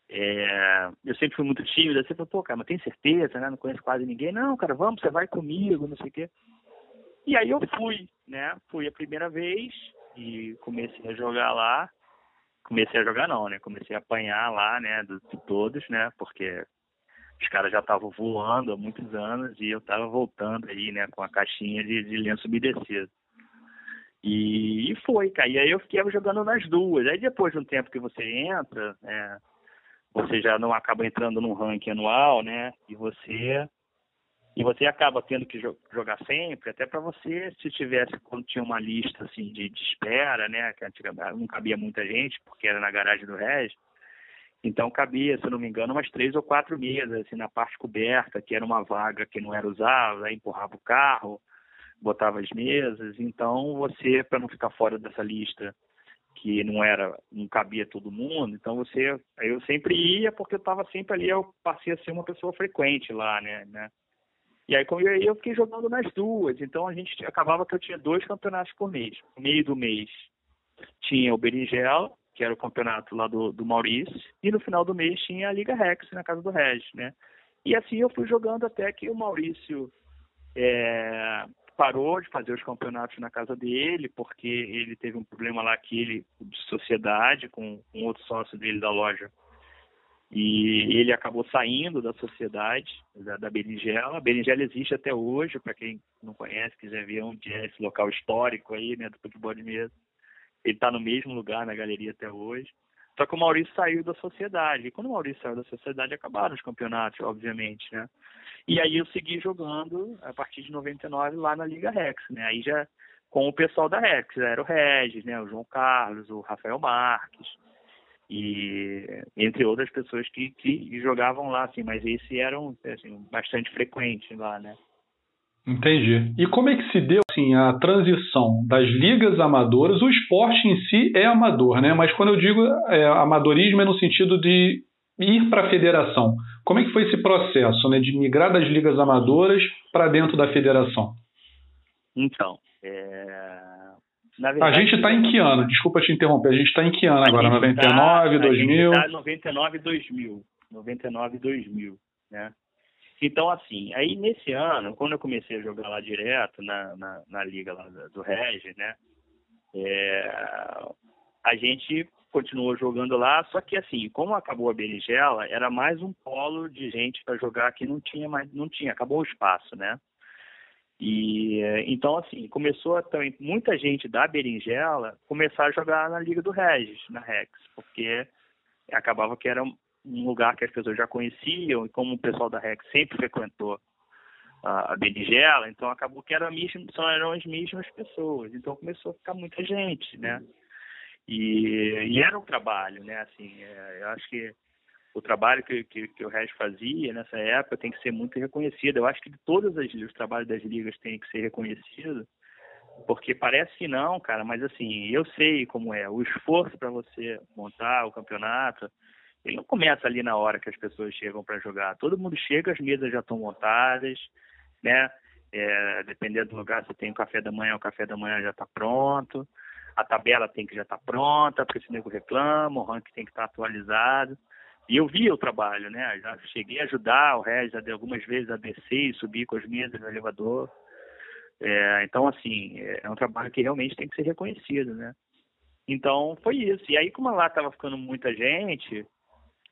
é... eu sempre fui muito tímido. Aí você falou, pô, cara, mas tem certeza, né? Não conheço quase ninguém. Não, cara, vamos, você vai comigo, não sei o quê. E aí eu fui, né? Fui a primeira vez e comecei a jogar lá. Comecei a jogar não, né? Comecei a apanhar lá, né? De, de todos, né? Porque os caras já estavam voando há muitos anos e eu estava voltando aí, né, com a caixinha de, de lenço umedecido. E, e foi, cara. E aí eu fiquei jogando nas duas. Aí depois de um tempo que você entra, né, você já não acaba entrando num ranking anual, né? E você e você acaba tendo que jogar sempre, até para você, se tivesse, quando tinha uma lista assim de, de espera, né? Que antigamente não cabia muita gente, porque era na garagem do Regis, então cabia, se não me engano, umas três ou quatro mesas, assim, na parte coberta, que era uma vaga que não era usada, aí empurrava o carro, botava as mesas. Então você, para não ficar fora dessa lista, que não era, não cabia todo mundo, então você, eu sempre ia porque eu estava sempre ali, eu passei a ser uma pessoa frequente lá, né, né? E aí eu fiquei jogando nas duas, então a gente acabava que eu tinha dois campeonatos por mês. No meio do mês tinha o Berinjela, que era o campeonato lá do, do Maurício, e no final do mês tinha a Liga Rex na casa do Regis, né? E assim eu fui jogando até que o Maurício é, parou de fazer os campeonatos na casa dele, porque ele teve um problema lá que ele, de sociedade com um outro sócio dele da loja. E ele acabou saindo da sociedade, da, da Berinjela. A Berinjela existe até hoje, para quem não conhece, quiser ver onde é esse local histórico aí, né, do futebol de mesa ele está no mesmo lugar na galeria até hoje. Só que o Maurício saiu da sociedade. E quando o Maurício saiu da sociedade, acabaram os campeonatos, obviamente, né? E aí eu segui jogando a partir de 99 lá na Liga Rex, né? Aí já com o pessoal da Rex, era o Regis, né? O João Carlos, o Rafael Marques e entre outras pessoas que, que jogavam lá, assim, mas esse era um, assim, bastante frequente lá, né? Entendi. E como é que se deu assim, a transição das ligas amadoras? O esporte em si é amador, né? Mas quando eu digo é, amadorismo é no sentido de ir para a federação. Como é que foi esse processo, né, de migrar das ligas amadoras para dentro da federação? Então, é... verdade, a gente está em que ano? Desculpa te interromper. A gente está em que ano agora? 99, tá, 2000? A gente tá 99 2000. 99 2000, né? Então, assim, aí nesse ano, quando eu comecei a jogar lá direto na, na, na liga lá do Regis, né? É, a gente continuou jogando lá, só que assim, como acabou a berinjela, era mais um polo de gente para jogar que não tinha mais, não tinha, acabou o espaço, né? E então assim começou também muita gente da Berinjela começar a jogar na Liga do Regis, na Rex, porque acabava que era um lugar que as pessoas já conheciam e como o pessoal da Rex sempre frequentou a, Berinjela, então acabou que eram, mesmo, eram as mesmas pessoas. Então começou a ficar muita gente, né? E, e era um trabalho, né? Assim, é, eu acho que o trabalho que, que, que o Regis fazia nessa época tem que ser muito reconhecido. Eu acho que todos os trabalhos das ligas têm que ser reconhecidos, porque parece que não, cara, mas assim, eu sei como é. O esforço para você montar o campeonato, ele não começa ali na hora que as pessoas chegam para jogar. Todo mundo chega, as mesas já estão montadas, né? É, dependendo do lugar, você tem o café da manhã, o café da manhã já está pronto. A tabela tem que já estar tá pronta, porque se nego reclama, o ranking tem que estar tá atualizado. E eu via o trabalho, né? Já cheguei a ajudar o Regis algumas vezes a descer e subir com as mesas no elevador. É, então, assim, é, é um trabalho que realmente tem que ser reconhecido, né? Então, foi isso. E aí, como lá estava ficando muita gente,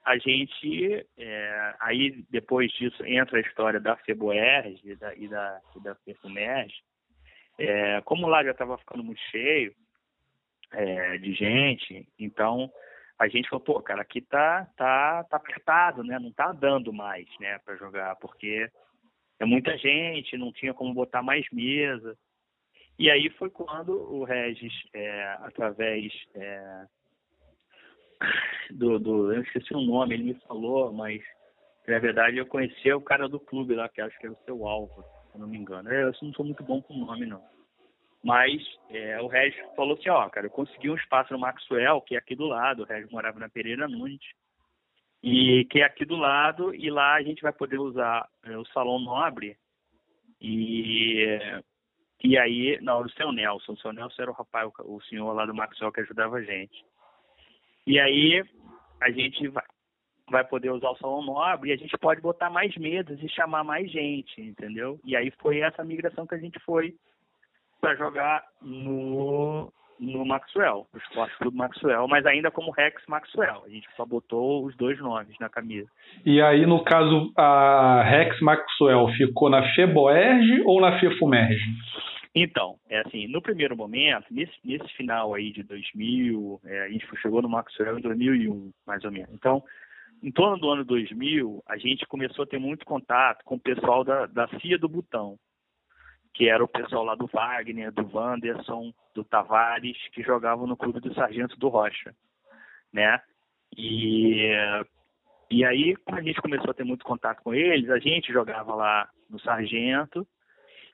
a gente, é, aí depois disso entra a história da FEBOERG e da, e da, da FEFUMERG. É, como lá já estava ficando muito cheio é, de gente, então a gente falou, pô, cara, aqui tá, tá, tá apertado, né? Não tá dando mais, né, para jogar, porque é muita gente, não tinha como botar mais mesa. E aí foi quando o Regis, é, através é, do, do, eu esqueci o nome, ele me falou, mas na verdade eu conhecia o cara do clube lá, que acho que era o seu Alvo, se eu não me engano. Eu não sou muito bom com o nome, não. Mas é, o Regis falou assim, ó, cara, eu consegui um espaço no Maxwell, que é aqui do lado, o Regis morava na Pereira Nunes, e que é aqui do lado, e lá a gente vai poder usar é, o Salão Nobre, e, e aí, não, o seu Nelson, o seu Nelson era o rapaz, o, o senhor lá do Maxwell que ajudava a gente. E aí a gente vai, vai poder usar o Salão Nobre e a gente pode botar mais mesas e chamar mais gente, entendeu? E aí foi essa migração que a gente foi para jogar no, no Maxwell, no Esporte Clube Maxwell, mas ainda como Rex Maxwell. A gente só botou os dois nomes na camisa. E aí, no caso, a Rex Maxwell ficou na FEBOERG ou na FEFUMERG? Então, é assim, no primeiro momento, nesse, nesse final aí de 2000, é, a gente chegou no Maxwell em 2001, mais ou menos. Então, em torno do ano 2000, a gente começou a ter muito contato com o pessoal da, da CIA do Butão, que era o pessoal lá do Wagner, do Wanderson, do Tavares, que jogavam no clube do Sargento do Rocha, né? E, e aí, quando a gente começou a ter muito contato com eles, a gente jogava lá no Sargento,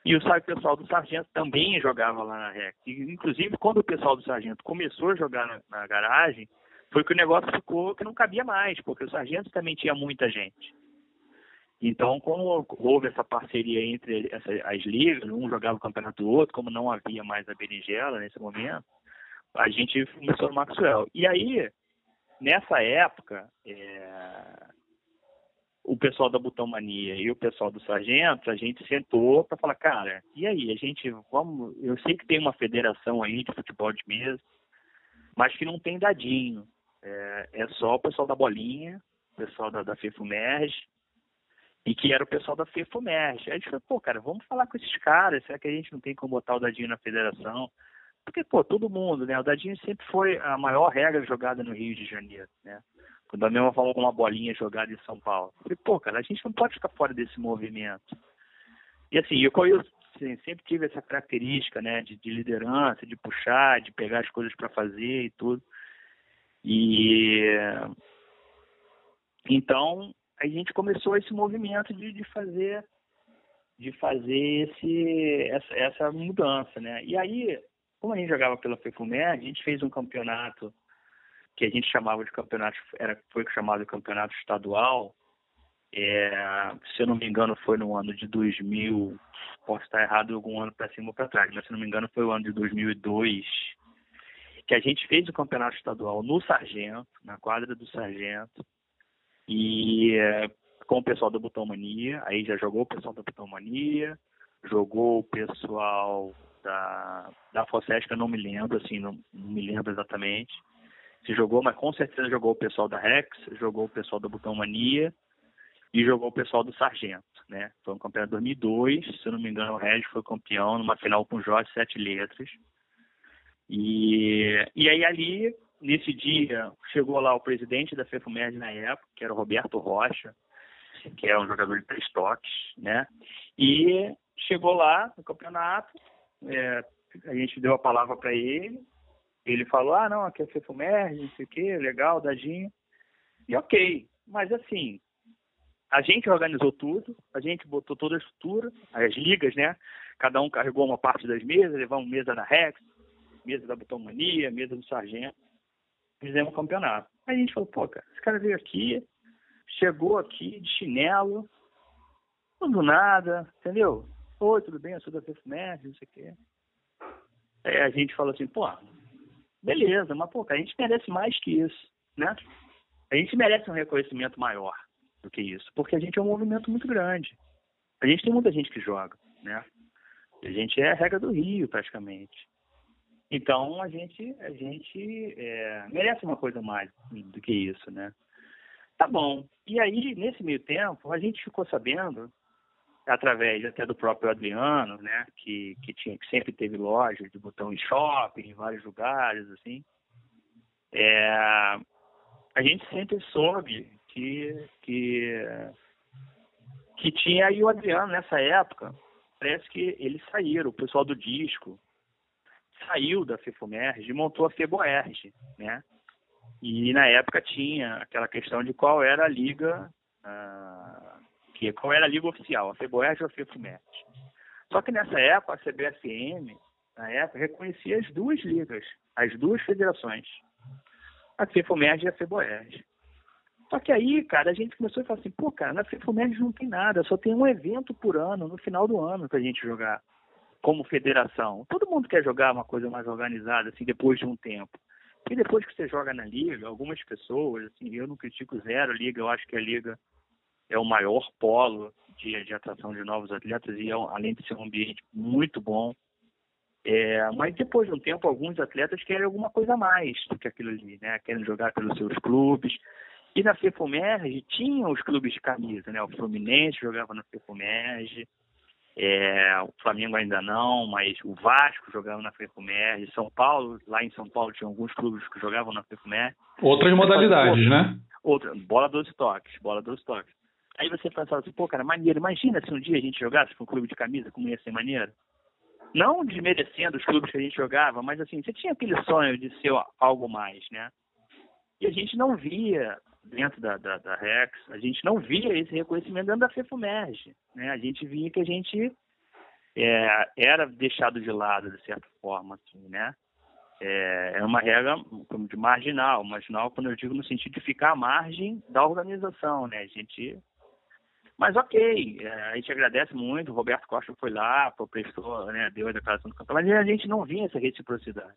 e o pessoal do Sargento também jogava lá na REC. Inclusive, quando o pessoal do Sargento começou a jogar na, na garagem, foi que o negócio ficou que não cabia mais, porque o Sargento também tinha muita gente. Então, como houve essa parceria entre as ligas, um jogava o campeonato do outro, como não havia mais a berinjela nesse momento, a gente começou no Maxwell. E aí, nessa época, é, o pessoal da Butão Mania e o pessoal do Sargento, a gente sentou para falar, cara, e aí, a gente, vamos, eu sei que tem uma federação aí de futebol de mesa, mas que não tem dadinho. É, é só o pessoal da bolinha, o pessoal da, da e que era o pessoal da FEFUMERG. Aí a gente falou, pô, cara, vamos falar com esses caras, será que a gente não tem como botar o dadinho na federação? Porque, pô, todo mundo, né? O dadinho sempre foi a maior regra jogada no Rio de Janeiro, né? Quando a mesma falou com uma bolinha jogada em São Paulo. Eu falei, pô, cara, a gente não pode ficar fora desse movimento. E assim, eu, eu assim, sempre tive essa característica, né, de, de liderança, de puxar, de pegar as coisas para fazer e tudo. E então a gente começou esse movimento de, de fazer de fazer esse essa, essa mudança, né? E aí, como a gente jogava pela FEFUMER, a gente fez um campeonato que a gente chamava de campeonato, era, foi chamado de campeonato estadual, é, se eu não me engano foi no ano de 2000, posso estar errado algum ano para cima ou para trás, mas se não me engano foi o ano de 2002, que a gente fez o campeonato estadual no Sargento, na quadra do Sargento, e é, com o pessoal da Butão Mania, aí já jogou o pessoal da Butão Mania, jogou o pessoal da, da Fossesca, não me lembro, assim, não, não me lembro exatamente, se jogou, mas com certeza jogou o pessoal da Rex, jogou o pessoal da Butão Mania e jogou o pessoal do Sargento, né? Foi um campeão em 2002, se eu não me engano, o Regis foi campeão numa final com Jorge Sete Letras. E, e aí ali, nesse dia, chegou lá o presidente da FEFUMERG na época, que era o Roberto Rocha, que é um jogador de três toques, né? E chegou lá no campeonato, é, a gente deu a palavra para ele, ele falou, ah, não, aqui é FEFUMERG, não sei o quê, legal, dadinho. E ok, mas assim, a gente organizou tudo, a gente botou toda a estrutura, as ligas, né? Cada um carregou uma parte das mesas, levamos mesa da Rex, mesa da Butomania, mesa do Sargento, fizemos campeonato. Aí a gente falou, pô, cara, esse cara veio aqui, chegou aqui de chinelo, do nada, entendeu? Oi, tudo bem? Eu sou da FEFMER, não sei o quê. Aí a gente falou assim, pô, beleza, mas pô, a gente merece mais que isso, né? A gente merece um reconhecimento maior do que isso, porque a gente é um movimento muito grande. A gente tem muita gente que joga, né? A gente é a regra do Rio, praticamente. Então a gente a gente é, merece uma coisa mais do que isso, né? Tá bom. E aí nesse meio tempo a gente ficou sabendo através até do próprio Adriano, né, que que tinha que sempre teve loja de botão em shopping, em vários lugares assim. É, a gente sempre soube que que que tinha aí o Adriano nessa época. Parece que eles saíram, o pessoal do disco, saiu da FEFUMERG e montou a FEBOERG, né? E na época tinha aquela questão de qual era a liga, uh, que, qual era a liga oficial, a FEBOERG ou a FEFUMERG. Só que nessa época a CBFM, na época, reconhecia as duas ligas, as duas federações, a FEFUMERG e a FEBOERG. Só que aí, cara, a gente começou a falar assim, pô, cara, na FEFUMERG não tem nada, só tem um evento por ano, no final do ano, pra gente jogar como federação. Todo mundo quer jogar uma coisa mais organizada, assim, depois de um tempo. E depois que você joga na liga, algumas pessoas, assim, eu não critico zero a liga, eu acho que a liga é o maior polo de, de atração de novos atletas e é, além de ser um ambiente muito bom. É, mas depois de um tempo, alguns atletas querem alguma coisa a mais do que aquilo ali, né? Querem jogar pelos seus clubes. E na FEFUMERG tinha os clubes de camisa, né? O Fluminense jogava na FEFUMERG, é, o Flamengo ainda não, mas o Vasco jogava na FECUMER, São Paulo, lá em São Paulo tinha alguns clubes que jogavam na FECUMER. Outras modalidades, né? Outra, bola 12 toques, bola 12 toques. Aí você pensava assim, pô, cara, maneiro, imagina se um dia a gente jogasse com um clube de camisa, como ia ser maneiro. Não desmerecendo os clubes que a gente jogava, mas assim, você tinha aquele sonho de ser algo mais, né? E a gente não via dentro da, da, da, Rex, a gente não via esse reconhecimento dentro da FEFUMERG. Né? A gente via que a gente é, era deixado de lado, de certa forma. Assim, né? É, é uma regra de marginal. Marginal, quando eu digo no sentido de ficar à margem da organização. Né? A gente... Mas ok, é, a gente agradece muito. O Roberto Costa foi lá, prestou, né, deu a declaração do campeonato, mas a gente não via essa reciprocidade.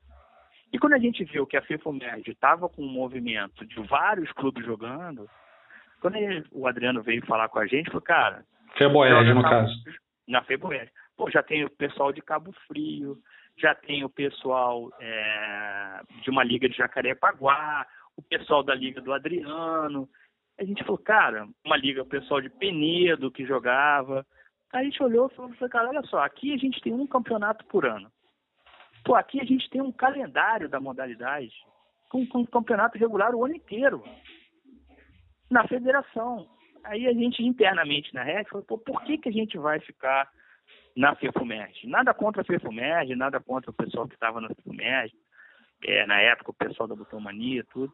E quando a gente viu que a FIFOMERG estava com um movimento de vários clubes jogando, quando ele, o Adriano veio falar com a gente, falou, cara... Feboerg, no tá, caso. Na Feboerg. Pô, já tem o pessoal de Cabo Frio, já tem o pessoal é, de uma liga de Jacarepaguá, o pessoal da liga do Adriano. A gente falou, cara, uma liga, o pessoal de Penedo que jogava. Aí a gente olhou e falou, cara, olha só, aqui a gente tem um campeonato por ano. Pô, aqui a gente tem um calendário da modalidade com, com campeonato regular o ano inteiro na federação. Aí a gente internamente na REC falou, pô, por que, que a gente vai ficar na FEFUMERG? Nada contra a FEFUMERG, nada contra o pessoal que estava na FEFUMERG, é, na época o pessoal da Butomania, tudo.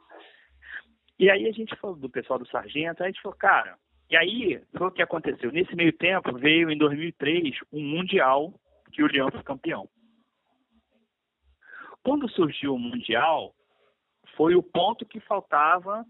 E aí a gente falou do pessoal do Sargento, aí a gente falou, cara, e aí foi o que aconteceu. Nesse meio tempo veio em 2003 um Mundial que o Leão foi campeão. Quando surgiu o Mundial, foi o ponto que faltava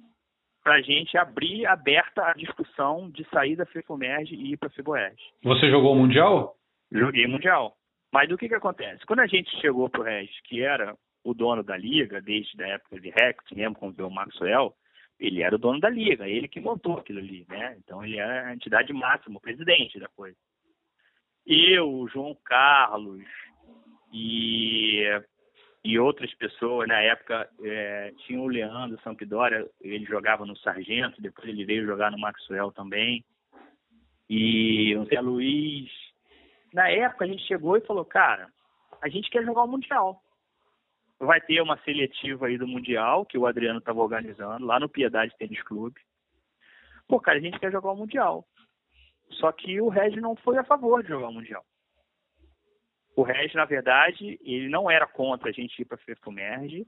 para a gente abrir aberta a discussão de sair da FEFUMERG e ir para a FIBOERG. Você jogou o Mundial? Joguei Mundial. Mas o que, que acontece? Quando a gente chegou para o Regis, que era o dono da liga, desde a época de Rex, mesmo com o Maxwell, ele era o dono da liga, ele que montou aquilo ali, né? Então ele era a entidade máxima, o presidente da coisa. Eu, o João Carlos e e outras pessoas, na época, é, tinha o Leandro Sampdoria, ele jogava no Sargento, depois ele veio jogar no Maxwell também. e o Zé Luiz. Na época a gente chegou e falou, cara, a gente quer jogar o Mundial. Vai ter uma seletiva aí do Mundial, que o Adriano estava organizando, lá no Piedade Tênis Clube. Pô, cara, a gente quer jogar o Mundial. Só que o Regis não foi a favor de jogar o Mundial. O Regis, na verdade, ele não era contra a gente ir para a FEFUMERG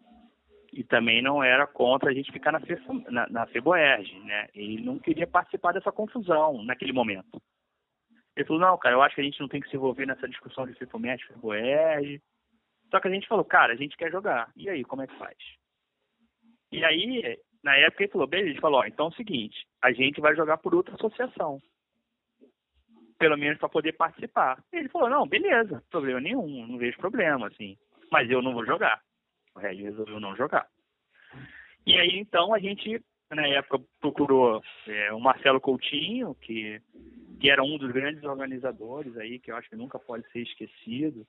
e também não era contra a gente ficar na, FEFU, na, na FEBOERG, né? Ele não queria participar dessa confusão naquele momento. Ele falou, não, cara, eu acho que a gente não tem que se envolver nessa discussão de FEFUMERG, FEBOERG. Só que a gente falou, cara, a gente quer jogar. E aí, como é que faz? E aí, na época, ele falou, beleza, ele falou, ó, então é o seguinte, a gente vai jogar por outra associação pelo menos para poder participar. Ele falou, não, beleza, problema nenhum, não vejo problema, assim. Mas eu não vou jogar. O Red resolveu não jogar. E aí, então, a gente, na época, procurou é, o Marcelo Coutinho, que, que era um dos grandes organizadores aí, que eu acho que nunca pode ser esquecido,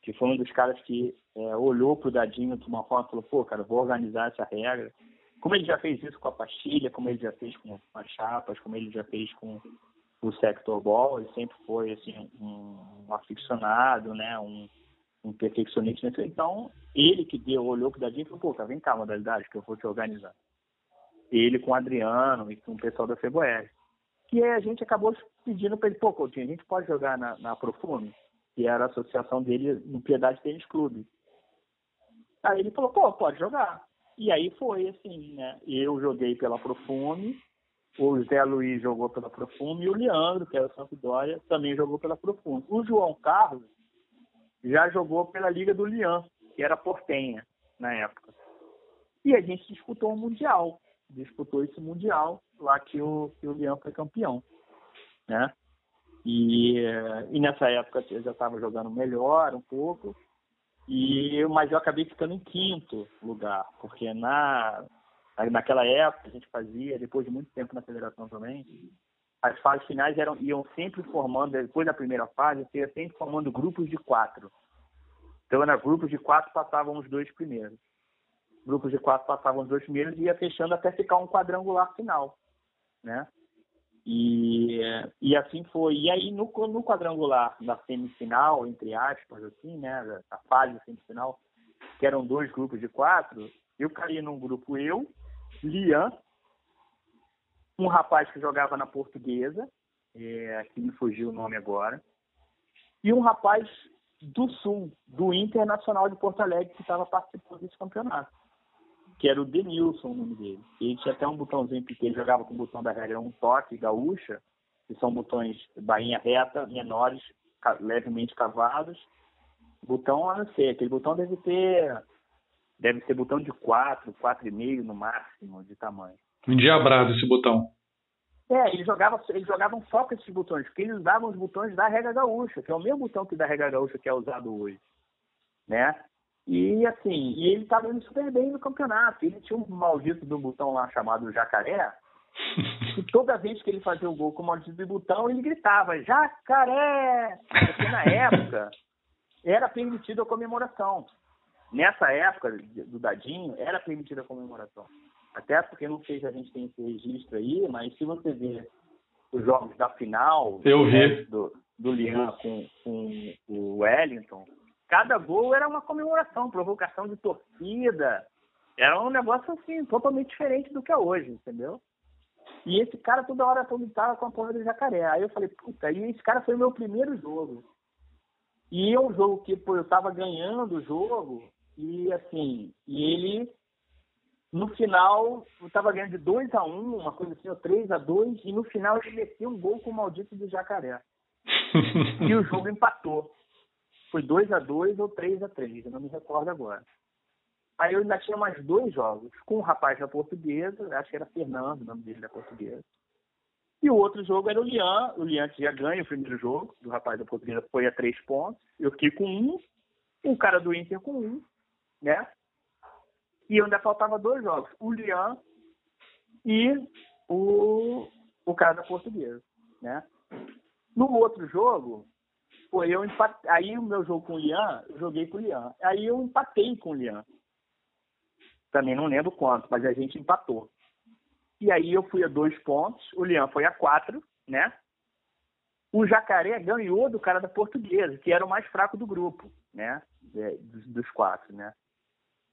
que foi um dos caras que é, olhou pro Dadinho uma forma e falou, pô, cara, vou organizar essa regra. Como ele já fez isso com a pastilha, como ele já fez com as chapas, como ele já fez com o sector ball, ele sempre foi assim um, um aficionado, né, um, um perfeccionista. Então, ele que deu, olhou para o Dadinho e falou, pô, cara, vem cá, modalidade, que eu vou te organizar. Ele com o Adriano e com o pessoal da Feboer. Que a gente acabou pedindo para ele, pô, Coutinho, a gente pode jogar na, na Profume, que era a associação dele no Piedade Tênis Clube. Aí ele falou, pô, pode jogar. E aí foi assim, né? Eu joguei pela Profume, o Zé Luiz jogou pela Profume e o Leandro, que era o Sampdoria, também jogou pela Profume. O João Carlos já jogou pela Liga do Lian, que era portenha na época. E a gente disputou o um Mundial. Disputou esse Mundial lá que o, que o Lian foi campeão. Né? E, e nessa época eu já estava jogando melhor um pouco, e mas eu acabei ficando em quinto lugar, porque na naquela época a gente fazia, depois de muito tempo na federação também, as fases finais eram, iam sempre formando, depois da primeira fase, ia sempre formando grupos de quatro. Então, era grupos de quatro passavam os dois primeiros. Grupos de quatro passavam os dois primeiros e ia fechando até ficar um quadrangular final, né? E, e assim foi. E aí, no, no quadrangular, na semifinal, entre aspas, assim, né? A fase semifinal, que eram dois grupos de quatro, eu caí num grupo eu, Lian, um rapaz que jogava na portuguesa, é, que me fugiu o nome agora, e um rapaz do Sul, do Internacional de Porto Alegre, que estava participando desse campeonato, que era o Denilson, o nome dele. Ele tinha até um botãozinho pequeno, jogava com o botão da regra um toque, gaúcha, que são botões bainha reta, menores, levemente cavados. Botão, eu não sei, aquele botão deve ter deve ser botão de 4, 4,5 no máximo de tamanho. Endiabrado esse botão. É, eles jogavam, eles jogavam só com esses botões, porque eles usavam os botões da regra gaúcha, que é o mesmo botão que da regra gaúcha que é usado hoje, né? E assim, e ele estava indo super bem no campeonato. Ele tinha um maldito do botão lá chamado Jacaré, e toda vez que ele fazia o gol com o maldito do botão, ele gritava, Jacaré! Porque na época era permitido a comemoração nessa época do Dadinho, era permitida a comemoração. Até porque não sei se a gente tem esse registro aí, mas se você ver os jogos da final Eu vi. do, do Lian com, com o Wellington, cada gol era uma comemoração, provocação de torcida. Era um negócio assim, totalmente diferente do que é hoje, entendeu? E esse cara toda hora estava com a porra do jacaré. Aí eu falei, puta, e esse cara foi o meu primeiro jogo. E é um jogo que, pô, eu tava ganhando o jogo, assim, e ele no final estava ganhando de 2 a 1 um, uma coisa assim, ou 3 a 2 e no final ele meteu um gol com o maldito do jacaré. e o jogo empatou. Foi 2 a 2 ou 3 a 3 eu não me recordo agora. Aí eu ainda tinha mais dois jogos, com um rapaz da portuguesa, acho que era Fernando, o nome dele da portuguesa. E o outro jogo era o Lian, o Lian que já ganha o primeiro jogo, do rapaz da portuguesa foi a três pontos. Eu fiquei com um, o cara do Inter com um, né? E ainda faltava dois jogos, o Lian e o, o cara da portuguesa, né? No outro jogo, foi eu empate, aí o meu jogo com o Lian, eu joguei com o Lian. Aí eu empatei com o Lian. Também não lembro quanto, mas a gente empatou. E aí eu fui a dois pontos, o Lian foi a quatro, né? o Jacaré ganhou do cara da Portuguesa, que era o mais fraco do grupo, né? É, dos, dos, quatro, né?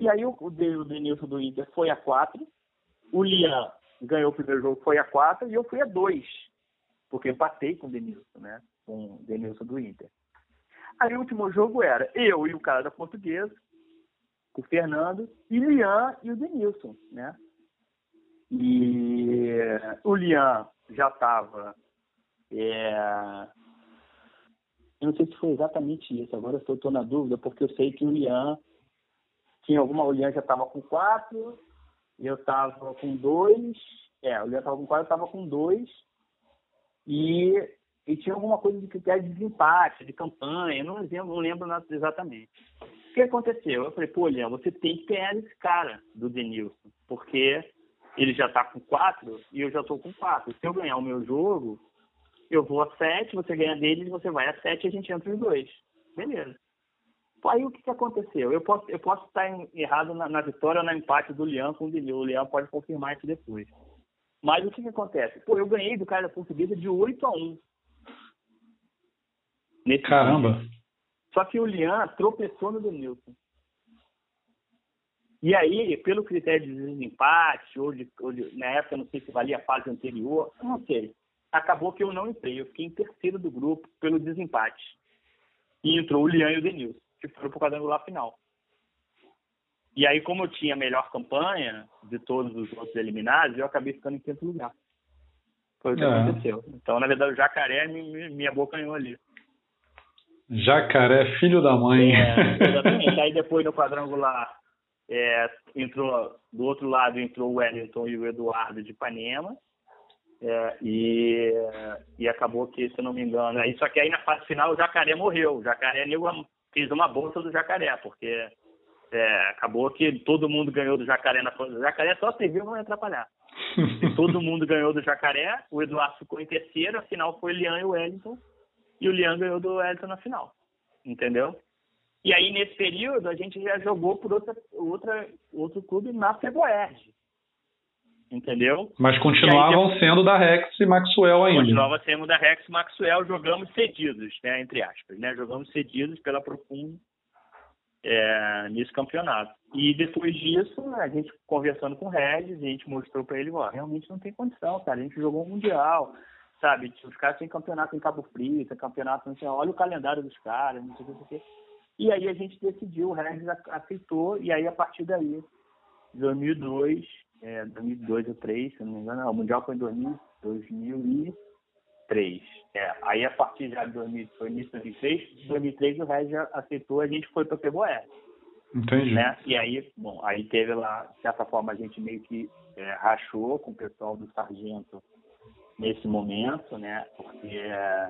E aí o, o Denilson do Inter foi a quatro, o Lian ganhou o primeiro jogo, foi a quatro, e eu fui a dois, porque empatei com o Denilson, né? Com o Denilson do Inter. Aí o último jogo era eu e o cara da Portuguesa, o Fernando, e Lian e o Denilson, né? E o Lian já estava. É... Eu não sei se foi exatamente isso, agora estou na dúvida, porque eu sei que o Lian tinha alguma. O Lian já estava com quatro, eu estava com dois. É, o Lian estava com quatro, eu estava com dois. E, e tinha alguma coisa de critério de desempate, de campanha, não lembro, não lembro nada exatamente. O que aconteceu? Eu falei, pô, Lian, você tem que ganhar esse cara do Denilson, porque ele já está com quatro e eu já estou com quatro. Se eu ganhar o meu jogo, eu vou a sete, você ganha dele, você vai a sete e a gente entra os dois. Beleza. Aí o que, que aconteceu? Eu posso, eu posso estar errado na, na vitória ou no empate do Leão com o Denil. O Leão pode confirmar isso depois. Mas o que, que acontece? Pô, eu ganhei do cara da portuguesa de 8 a 1. Nesse Caramba! Dia. Só que o Lian tropeçou no Denilson. E aí, pelo critério de desempate, ou, de, ou de, na época, não sei se valia a fase anterior, não sei. Acabou que eu não entrei, eu fiquei em terceiro do grupo pelo desempate. E entrou o Lian e o Denilson, que foram para o quadrangular final. E aí, como eu tinha a melhor campanha de todos os outros eliminados, eu acabei ficando em quinto lugar. Foi o que é. aconteceu. Então, na verdade, o jacaré me, me abocanhou ali. Jacaré, filho da mãe. É, exatamente. aí depois no quadrangular é, entrou do outro lado entrou o Wellington e o Eduardo de Ipanema. É, e, e acabou que, se não me engano, aí, só que aí na fase final o Jacaré morreu. O Jacaré fez uma bolsa do Jacaré, porque é, acabou que todo mundo ganhou do Jacaré na. O Jacaré só serviu para atrapalhar. E todo mundo ganhou do Jacaré, o Eduardo ficou em terceiro, a final foi o Lian e o Wellington, e o Lian ganhou do Wellington na final. Entendeu? E aí, nesse período, a gente já jogou por outra, outra, outro clube na Feboerge. Entendeu? Mas continuavam aí, sendo da Rex e Maxwell ainda. Continuava sendo da Rex e Maxwell, jogamos cedidos, né, entre aspas. Né? Jogamos cedidos pela Profundo é, nesse campeonato. E depois disso, a gente conversando com o Regis, a gente mostrou para ele, ó, realmente não tem condição, cara. A gente jogou um Mundial, sabe? Os caras têm campeonato em Cabo Frio, tem campeonato, não sei, olha o calendário dos caras, não sei o que, e aí a gente decidiu, o Regis aceitou, e aí a partir daí, 2002, é, 2002 ou 2003, se não me engano, não, o Mundial foi em 2000, 2003. É, aí a partir já de 2000, foi início de 2003, 2003 o Regis aceitou, a gente foi para o Peboé. Entendi. Né? E aí, bom, aí teve lá, de certa forma, a gente meio que é, rachou com o pessoal do Sargento nesse momento, né? Porque é,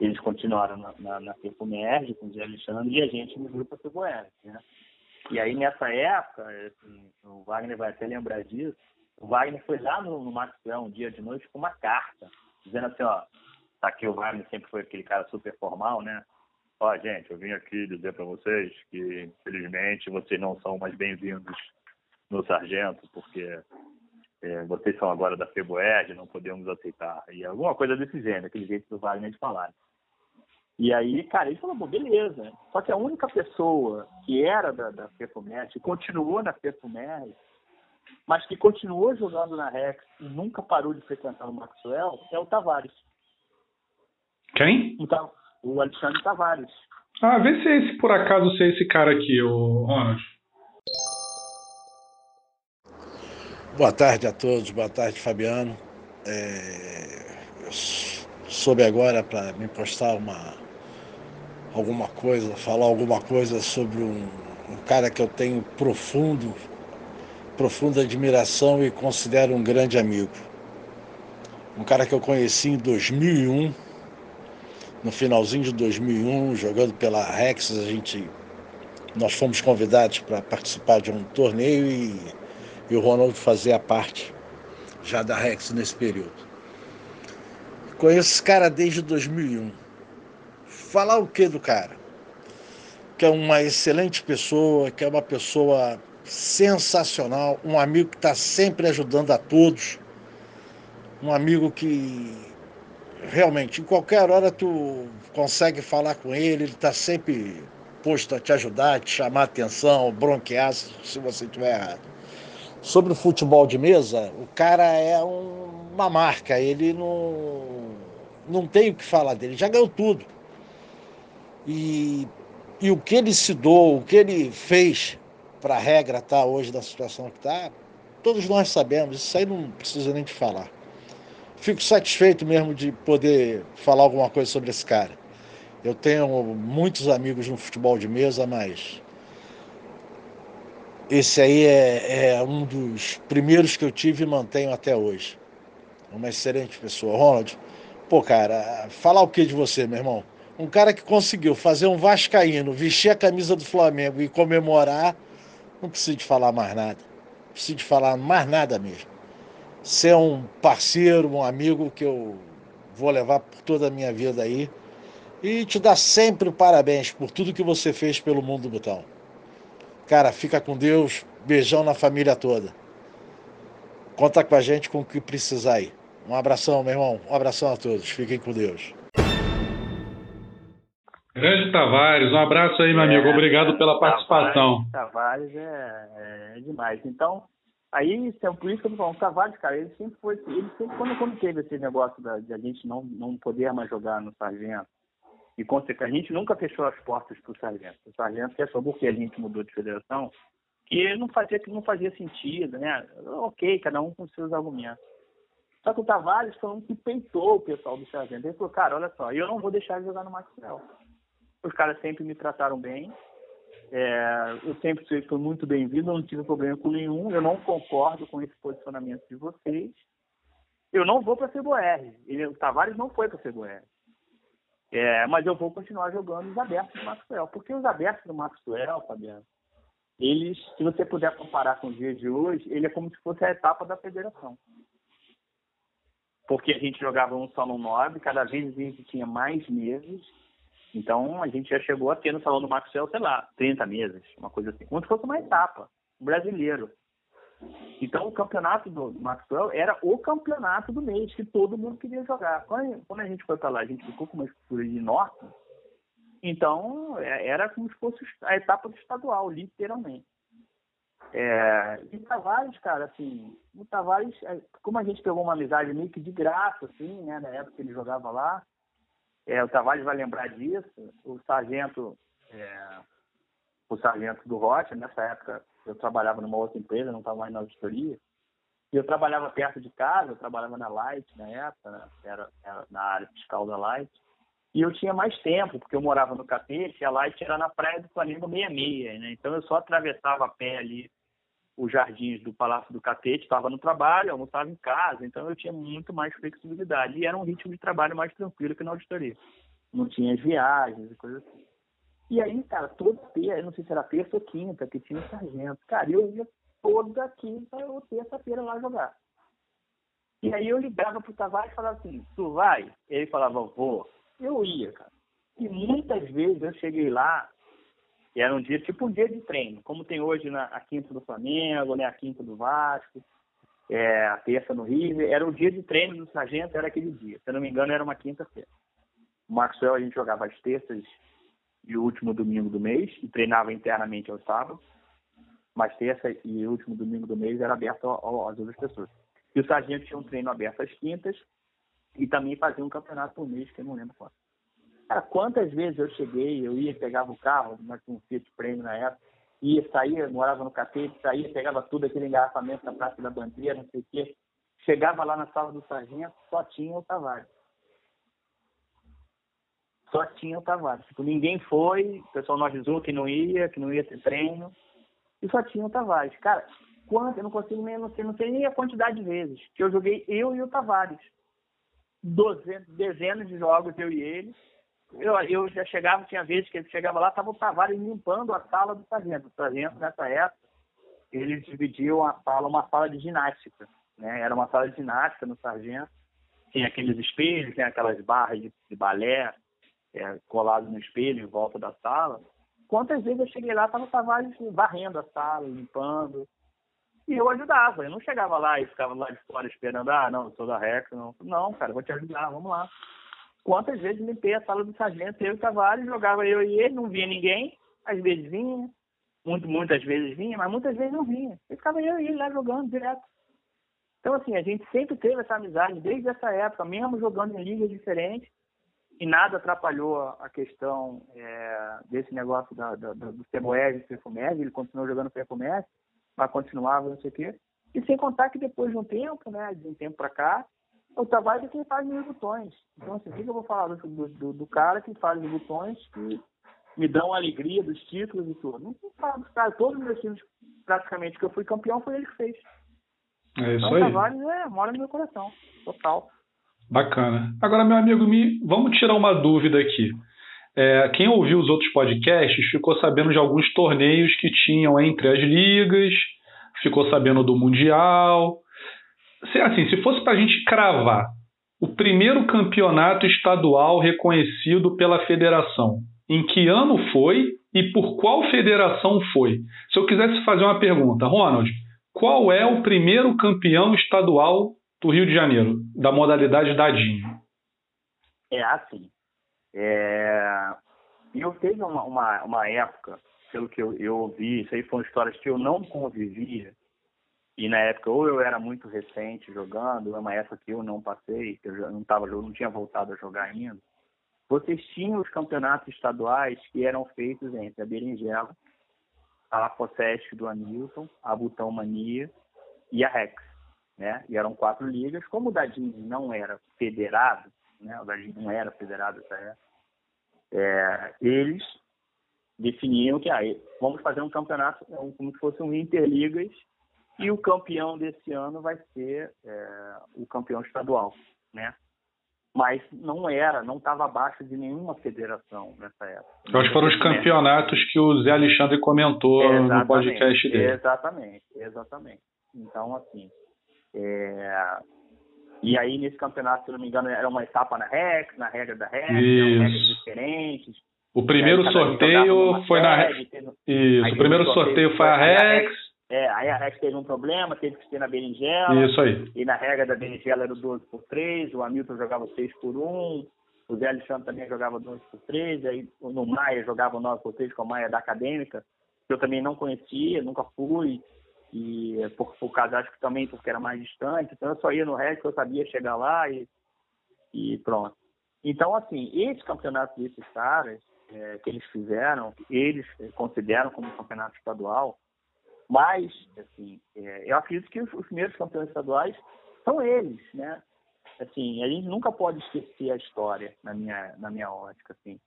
eles continuaram na, na, na Merge, com o Zé Alexandre, e a gente no grupo Ceboeres, né? E aí, nessa época, assim, o Wagner vai até lembrar disso, o Wagner foi lá no, no Maxwell um dia de noite com uma carta, dizendo assim, ó, tá aqui o Wagner sempre foi aquele cara super formal, né? Ó, gente, eu vim aqui dizer para vocês que, infelizmente, vocês não são mais bem-vindos no Sargento, porque é, vocês são agora da Feboerd, não podemos aceitar. E alguma coisa desse gênero, aquele jeito do Wagner de falar. E aí, cara, ele falou, bom, beleza. Só que a única pessoa que era da, da FEFUMET, continuou na FEFUMET, mas que continuou jogando na Rex e nunca parou de frequentar o Maxwell, é o Tavares. Quem? Então, o Alexandre Tavares. Ah, vê se é esse, por acaso, se é esse cara aqui, o Ronald. Boa tarde a todos, boa tarde, Fabiano. É... Eu soube agora para me postar uma, alguma coisa, falar alguma coisa sobre um, um cara que eu tenho profundo, profunda admiração e considero um grande amigo. Um cara que eu conheci em 2001, no finalzinho de 2001, jogando pela Rex, a gente nós fomos convidados para participar de um torneio e, e o Ronaldo fazia parte já da Rex nesse período. Conheço esse cara desde 2001 falar o que do cara? Que é uma excelente pessoa, que é uma pessoa sensacional, um amigo que está sempre ajudando a todos, um amigo que realmente, em qualquer hora tu consegue falar com ele, ele está sempre posto a te ajudar, te chamar a atenção, bronquear se você estiver errado. Sobre o futebol de mesa, o cara é um, uma marca, ele não, não tem o que falar dele, já ganhou tudo. E, e o que ele se doou, o que ele fez para a regra estar tá hoje da situação que está, todos nós sabemos, isso aí não precisa nem de falar. Fico satisfeito mesmo de poder falar alguma coisa sobre esse cara. Eu tenho muitos amigos no futebol de mesa, mas esse aí é, é, um dos primeiros que eu tive e mantenho até hoje. Uma excelente pessoa. Ronald, pô, cara, falar o que de você, meu irmão? Um cara que conseguiu fazer um Vascaíno, vestir a camisa do Flamengo e comemorar, não precisa de falar mais nada. Não precisa de falar mais nada mesmo. É um parceiro, um amigo que eu vou levar por toda a minha vida aí. E te dar sempre parabéns por tudo que você fez pelo mundo do botão. Cara, fica com Deus. Beijão na família toda. Conta com a gente com o que precisar aí. Um abração, meu irmão. Um abração a todos. Fiquem com Deus. Grande Tavares, um abraço aí, meu é, amigo. Obrigado pela participação. Tavares, é, é, demais. Então, aí, por isso que eu tô falando, Tavares, cara, ele sempre foi. Ele sempre, quando, quando teve esse negócio da, de a gente não, não poder mais jogar no Sargento, e a gente nunca fechou as portas para o sargento. O sargento fechou porque a gente mudou de federação, que não fazia, que não fazia sentido, né? Ok, cada um com seus argumentos. Só que o Tavares foi um que peitou o pessoal do sargento. Ele falou, cara, olha só, eu não vou deixar de jogar no Maxwell. Os caras sempre me trataram bem. É, eu sempre fui muito bem-vindo, não tive problema com nenhum. Eu não concordo com esse posicionamento de vocês. Eu não vou para a CBR. Ele, o Tavares não foi para a CBR. É, mas eu vou continuar jogando os abertos do Maxwell. Porque os abertos do Maxwell, Fabiano, eles, se você puder comparar com os dias de hoje, ele é como se fosse a etapa da federação. Porque a gente jogava um só no 9, cada vez a gente tinha mais meses. Então a gente já chegou a ter no salão do Maxwell, sei lá, 30 meses, uma coisa assim. Se fosse uma etapa, brasileiro. Então, o campeonato do Maxwell era o campeonato do mês, que todo mundo queria jogar. Quando a gente foi para lá, a gente ficou com uma estrutura de norte, então é, era como se fosse a etapa do estadual, literalmente. É, e Tavares, cara, assim, o Tavares, é, como a gente pegou uma amizade meio que de graça, assim, né, na época que ele jogava lá, é, o Tavares vai lembrar disso, o sargento, é, o sargento do Rocha, nessa época eu trabalhava numa outra empresa, não estava mais na auditoria. E eu trabalhava perto de casa, eu trabalhava na Light na época, né? era, era, na área fiscal da Light. E eu tinha mais tempo, porque eu morava no Catete e a Light era na praia do Flamengo 66, né? Então eu só atravessava a pé ali os jardins do Palácio do Catete, estava no trabalho, almoçava em casa, então eu tinha muito mais flexibilidade. E era um ritmo de trabalho mais tranquilo que na auditoria. Não tinha as viagens e coisas assim. E aí, cara, toda terça, não sei se era terça ou quinta, que tinha o sargento. Cara, eu ia toda quinta ou terça-feira lá jogar. E aí eu ligava pro Tavares e falava assim, tu vai? Ele falava, vou. Eu ia, cara. E muitas vezes eu cheguei lá, era um dia, tipo um dia de treino, como tem hoje na a quinta do Flamengo, né, a quinta do Vasco, é, a terça no River, era o dia de treino do sargento, era aquele dia. Se eu não me engano, era uma quinta-feira. O Maxwell a gente jogava às terças e o último domingo do mês, e treinava internamente aos sábados, mas terça e último domingo do mês era aberto às outras pessoas. E o sargento tinha um treino aberto às quintas e também fazia um campeonato por mês, que eu não lembro quanto. Cara, quantas vezes eu cheguei, eu ia, pegava o carro, mas tinha um Fiat Prêmio na época, ia, saía, morava no catete, saía, pegava tudo aquele engarrafamento da Praça da Bandeira, não sei o quê. Chegava lá na sala do sargento, só tinha o Tavares só tinha o Tavares. Tipo, ninguém foi, o pessoal não avisou que não ia, que não ia ter treino, e só tinha o Tavares. Cara, quanto, eu não consigo nem, não sei, não sei nem a quantidade de vezes que eu joguei eu e o Tavares. Dezenas de jogos, eu e ele. Eu, eu já chegava, tinha vezes que ele chegava lá, estava o Tavares limpando a sala do sargento. O sargento, nessa época, eles dividiam a sala, uma sala de ginástica. Né? Era uma sala de ginástica no sargento. Tinha aqueles espelhos, tem aquelas barras de, de balé, é, colado no espelho em volta da sala. Quantas vezes eu cheguei lá, estava o Tavares varrendo a sala, limpando. E eu ajudava, eu não chegava lá e ficava lá de fora esperando, ah, não, eu sou da Rex, não. Não, cara, vou te ajudar, vamos lá. Quantas vezes limpei a sala do sargento, eu e o Tavares, jogava eu e ele, não via ninguém, às vezes vinha, muito, muitas vezes vinha, mas muitas vezes não vinha. E ficava eu e ele lá jogando direto. Então, assim, a gente sempre teve essa amizade desde essa época, mesmo jogando em ligas diferentes, e nada atrapalhou a questão é, desse negócio da, da, do Ceboés e Perfumés, ele continuou jogando Perfumés, mas continuava, não sei o quê. E sem contar que depois de um tempo, né, de um tempo para cá, o Tavares é quem faz meus botões. Então, assim, o que eu vou falar do, do, do, cara que faz os botões que me dão alegria dos títulos e tudo? Não vou falar dos caras, todos os meus times, praticamente, que eu fui campeão, foi ele que fez. É isso então, aí. O Tavares é, mora no meu coração, total. Bacana. Agora, meu amigo, me, vamos tirar uma dúvida aqui. É, quem ouviu os outros podcasts ficou sabendo de alguns torneios que tinham entre as ligas, ficou sabendo do Mundial. Se, assim, se fosse para a gente cravar o primeiro campeonato estadual reconhecido pela federação, em que ano foi e por qual federação foi? Se eu quisesse fazer uma pergunta, Ronald, qual é o primeiro campeão estadual do Rio de Janeiro, da modalidade dadinho? É assim. É... Eu teve uma, uma, uma, época, pelo que eu, eu ouvi, isso aí foram histórias que eu não convivia, e na época ou eu era muito recente jogando, é uma época que eu não passei, que eu não, tava, eu não tinha voltado a jogar ainda, vocês tinham os campeonatos estaduais que eram feitos entre a Berinjela, a Aposseste do Hamilton, a Butão Mania e a Rex né? E eram quatro ligas. Como o Dadinho não era federado, né? O Dadinho não era federado nessa época, é, eles definiam que ah, vamos fazer um campeonato como se fosse um interligas e o campeão desse ano vai ser é, o campeão estadual, né? Mas não era, não estava abaixo de nenhuma federação nessa época. Eu acho que foram os campeonatos que o Zé Alexandre comentou exatamente, no podcast dele. Exatamente, exatamente. Então, assim, é... E aí, nesse campeonato, se não me engano, era uma etapa na Rex, na regra da Rex, regras diferentes. O primeiro sorteio foi na Rex. Isso, o primeiro sorteio foi a Rex. É, aí a Rex teve um problema, teve que ser na berinjela. Isso aí. E na regra da berinjela era o 12 por 3, o Hamilton jogava 6 por 1, o Zé Alexandre também jogava 12 por 3, aí no Maia jogava 9 por 3 com a Maia da Acadêmica, que eu também não conhecia, nunca fui e por, por causa, acho que também porque era mais distante, então eu só ia no resto, eu sabia chegar lá e, e pronto. Então, assim, esse campeonato desses caras, é, que eles fizeram, eles consideram como campeonato estadual, mas, assim, é, eu acredito que os, os primeiros campeões estaduais são eles, né? Assim, a gente nunca pode esquecer a história na minha, na minha ótica, assim.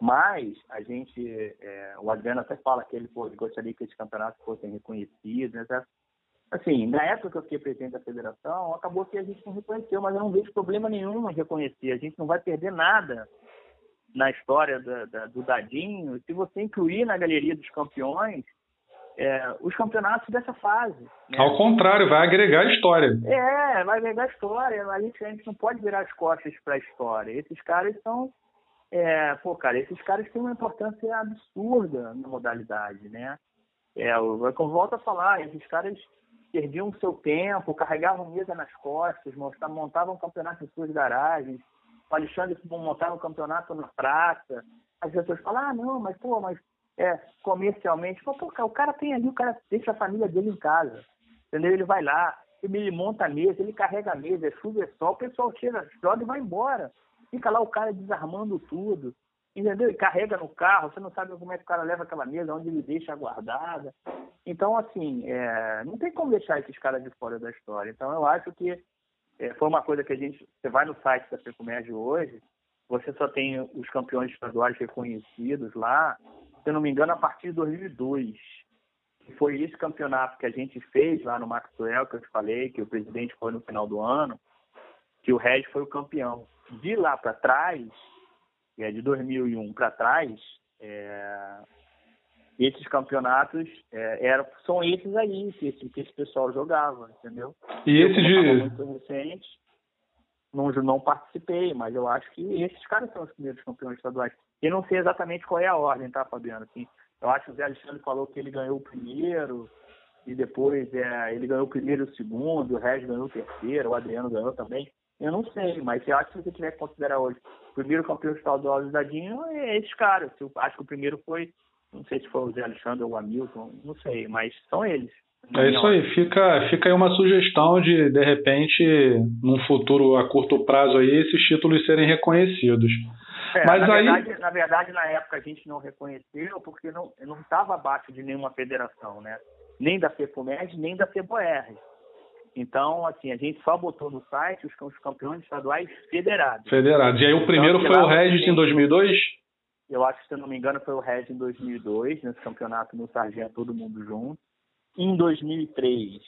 Mas a gente, é, o Adriano até fala que ele pô, gostaria que esses campeonatos fossem reconhecidos, né? Assim, na época que eu fiquei presidente da federação, acabou que a gente não reconheceu, mas eu não vejo problema nenhum em reconhecer. A gente não vai perder nada na história da, da, do Dadinho se você incluir na galeria dos campeões é, os campeonatos dessa fase. Né? Ao contrário, vai agregar história. É, vai agregar história. A gente, a gente não pode virar as costas para a história. Esses caras são é, pô, cara, esses caras têm uma importância absurda na modalidade, né? É, eu, eu volto a falar, esses caras perdiam o seu tempo, carregavam mesa nas costas, montavam um campeonato em suas garagens, o Alexandre montava um campeonato na praça. As pessoas falam, ah, não, mas pô, mas é, comercialmente, pô, o cara tem ali, o cara deixa a família dele em casa, entendeu? Ele vai lá, ele monta a mesa, ele carrega a mesa, é chuva, é sol, o pessoal chega, joga e vai embora. Fica lá o cara desarmando tudo, entendeu? E carrega no carro, você não sabe como é que o cara leva aquela mesa, onde ele deixa guardada. Então, assim, é, não tem como deixar esses caras de fora da história. Então, eu acho que é, foi uma coisa que a gente. Você vai no site da Fecomerge hoje, você só tem os campeões estaduais reconhecidos lá, se não me engano, a partir de 2002. Foi esse campeonato que a gente fez lá no Maxwell, que eu te falei, que o presidente foi no final do ano, que o Regis foi o campeão de lá para trás, é, de 2001 para trás, é, esses campeonatos é, eram, são esses aí que esse, que esse pessoal jogava, entendeu? E esse de. Muito recente, não, não participei, mas eu acho que esses caras são os primeiros campeões estaduais. Eu não sei exatamente qual é a ordem, tá, Fabiano? Assim, eu acho que o Zé Alexandre falou que ele ganhou o primeiro, e depois é, ele ganhou o primeiro e o segundo, o Regis ganhou o terceiro, o Adriano ganhou também. Eu não sei, mas eu acho que se você tiver que considerar hoje o primeiro campeão estadual do Dadinho, é esses caras. Eu acho que o primeiro foi, não sei se foi o Zé Alexandre ou o Hamilton, não sei, mas são eles. É isso aí, fica, fica aí uma sugestão de, de repente, num futuro a curto prazo aí, esses títulos serem reconhecidos. É, Mas na, aí... verdade, na verdade, na época a gente não reconheceu porque não estava abaixo de nenhuma federação, né? Nem da FEPOMED, nem da FEBOR. Então, assim, a gente só botou no site os, os campeões estaduais federados. Federados. E aí o primeiro então, foi o Regis em 2002? Eu acho que, se eu não me engano, foi o Regis em 2002, nesse campeonato no Sargento, todo mundo junto. Em 2003.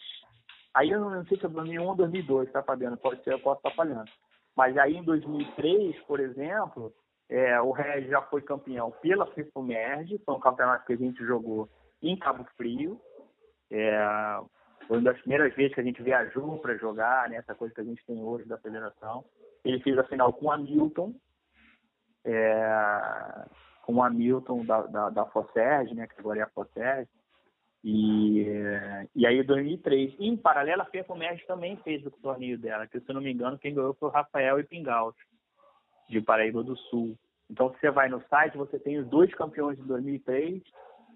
Aí eu não sei se é 2001 ou 2002, tá, Fabiano? Pode ser, eu posso estar falhando. Mas aí em 2003, por exemplo, é, o Regis já foi campeão pela FIFUMERG, foi um campeonato que a gente jogou em Cabo Frio. É, foi uma das primeiras vezes que a gente viajou para jogar, né, essa coisa que a gente tem hoje da federação. Ele fez a final com o Hamilton, é, com o Hamilton da, da, da né, que agora é a Fosserg. E, e aí, em 2003. E, em paralelo, a FEFUMERG também fez o torneio dela, que, se eu não me engano, quem ganhou foi o Rafael e Pingaus de Paraíba do Sul. Então, se você vai no site, você tem os dois campeões de 2003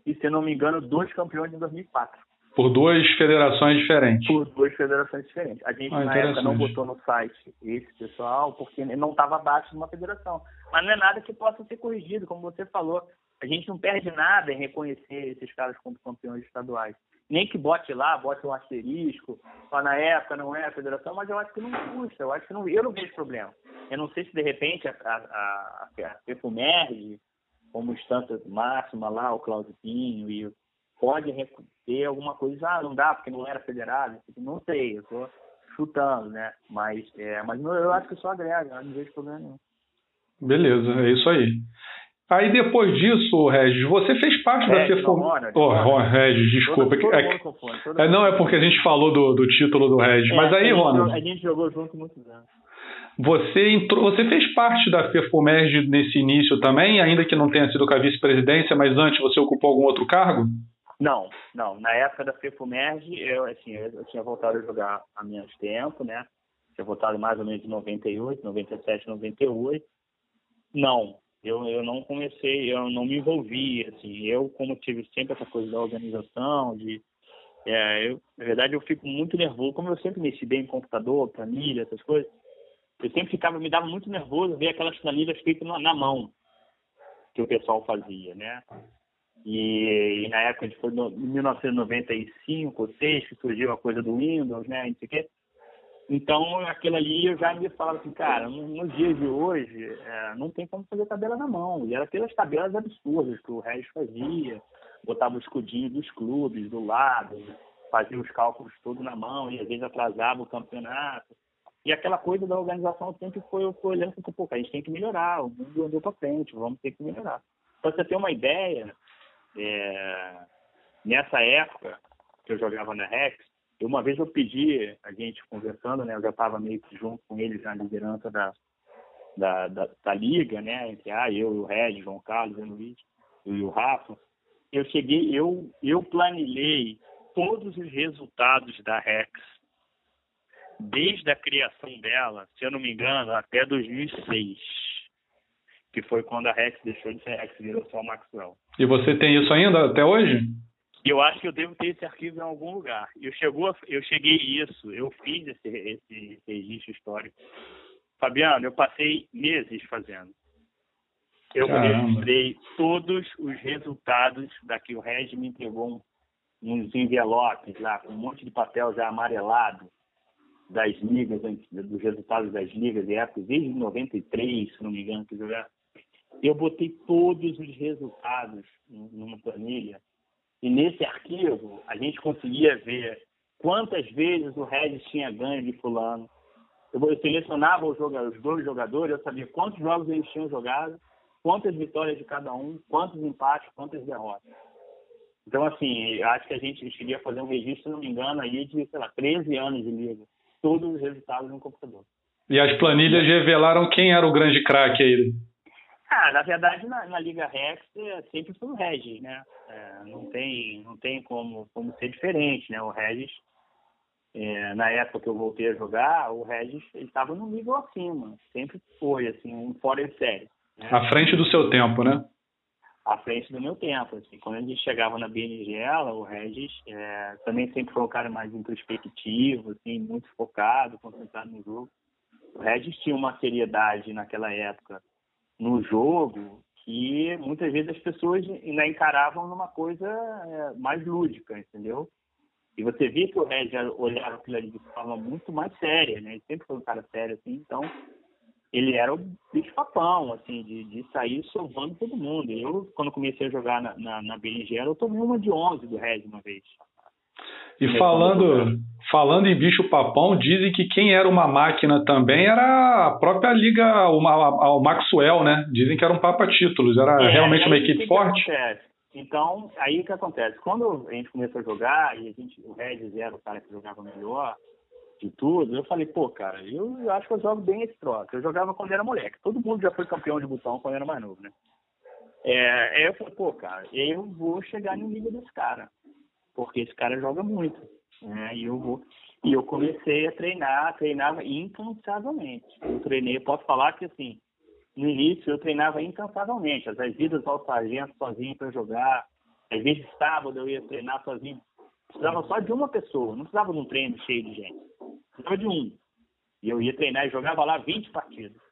e, se não me engano, dois campeões de 2004. Por duas federações diferentes. Por duas federações diferentes. A gente, ah, na época, não botou no site esse pessoal, porque não estava abaixo de uma federação. Mas não é nada que possa ser corrigido, como você falou. A gente não perde nada em reconhecer esses caras como campeões estaduais nem que bote lá, bote um asterisco, só na época não é a federação, mas eu acho que não custa, eu acho que não, eu não vejo problema. Eu não sei se de repente a, a, a, a FEFUMERG, como instância máxima lá, o Cláudio Pinho, e pode ter alguma coisa, ah, não dá porque não era federado, não sei, eu estou chutando, né? Mas, é, mas eu acho que só agrega, não vejo problema nenhum. Beleza, é isso aí. Aí depois disso, Regis, você fez parte da FEFOM. Oh, oh, Regis, desculpa. Todo, todo é, é, não, é porque a gente falou do, do título do Regis. É, Mas aí, Ronald. A gente jogou junto muitos anos. Você, entrou, você fez parte da FEFOMERG nesse início também, ainda que não tenha sido com a vice-presidência, mas antes você ocupou algum outro cargo? Não, não. Na época da FEFOMERG, eu, assim, eu tinha voltado a jogar há menos tempo, né? Tinha voltado mais ou menos em 98, 97, 98. Não, eu, eu não comecei, eu não me envolvi, assim, eu como tive sempre essa coisa da organização, de, é, eu, na verdade eu fico muito nervoso, como eu sempre mexi bem em computador, planilha, essas coisas, eu sempre ficava, me dava muito nervoso ver aquelas planilhas feitas na, na mão, que o pessoal fazia, né? E, e na época, foi no, em 1995, 6, que surgiu a coisa do Windows, né, não sei o quê, então, aquilo ali eu já me falava assim, cara, nos dias de hoje, é, não tem como fazer tabela na mão. E era aquelas tabelas absurdas que o Regis fazia, botava o escudinho dos clubes do lado, fazia os cálculos todos na mão e às vezes atrasava o campeonato. E aquela coisa da organização sempre foi, foi olhando assim, pô, a gente tem que melhorar, o mundo andou para frente, vamos ter que melhorar. Para você ter uma ideia, é, nessa época que eu jogava na Rex, uma vez eu pedi, a gente conversando, né, eu já estava meio que junto com eles na liderança da, da, da, da, liga, né, entre ah, eu e o Red, João Carlos, o Luiz e o Rafa, eu cheguei, eu, eu planilhei todos os resultados da Rex, desde a criação dela, se eu não me engano, até 2006, que foi quando a Rex deixou de ser Rex, virou só Maxwell. E você tem isso ainda até hoje? Eu acho que eu devo ter esse arquivo em algum lugar. Eu, chegou, eu cheguei isso, eu fiz esse, esse registro histórico. Fabiano, eu passei meses fazendo. Eu Caramba. registrei todos os resultados daqui. O Regi me entregou uns envelopes lá, com um monte de papel já amarelado das ligas, dos resultados das ligas de época, desde 93, se não me engano, que eu já... Eu botei todos os resultados numa planilha e nesse arquivo, a gente conseguia ver quantas vezes o Regis tinha ganho de fulano. Eu selecionava os, jogadores, os dois jogadores, eu sabia quantos jogos eles tinham jogado, quantas vitórias de cada um, quantos empates, quantas derrotas. Então, assim, acho que a gente queria fazer um registro, se não me engano, aí de, sei lá, 13 anos de liga. Todos os resultados no computador. E as planilhas revelaram quem era o grande craque aí? Ah, na verdade, na, na Liga Rex é, sempre foi o Regis, né? É, não tem, não tem como, como ser diferente, né? O Regis, é, na época que eu voltei a jogar, o Regis estava no nível acima, sempre foi assim, um fora de série. Né? À frente do seu tempo, né? À frente do meu tempo, assim. Quando a gente chegava na BNGela, o Regis é, também sempre foi um cara mais introspectivo, assim, muito focado, concentrado no jogo. O Regis tinha uma seriedade naquela época no jogo que muitas vezes as pessoas ainda encaravam numa coisa é, mais lúdica, entendeu? E você via que o Regis olhava aquilo ali de forma muito mais séria, né? Ele sempre foi um cara sério, assim, então ele era o bicho papão, assim, de, de sair sovando todo mundo. Eu, quando comecei a jogar na, na, na berinjela, eu tomei uma de 11 do Regis uma vez. E falando, falando em bicho papão, dizem que quem era uma máquina também era a própria liga, o, Maxwell, né? Dizem que era um papa títulos, era é, realmente uma equipe que forte. Que então, aí o que acontece? Quando a gente começou a jogar, e a gente, o Regis era o cara que jogava melhor de tudo, eu falei, pô, cara, eu acho que eu jogo bem esse troço. Eu jogava quando era moleque. Todo mundo já foi campeão de botão quando era mais novo, né? É, aí eu falei, pô, cara, eu vou chegar no nível desse cara porque esse cara joga muito. Né? E eu vou. E eu comecei a treinar, treinava incansavelmente. Eu treinei, eu posso falar que assim, no início eu treinava incansavelmente. Às vezes idas ao sargento sozinho para jogar, às vezes sábado eu ia treinar sozinho. Precisava só de uma pessoa, não precisava de um treino cheio de gente. Precisava de um. E eu ia treinar e jogava lá 20 partidas.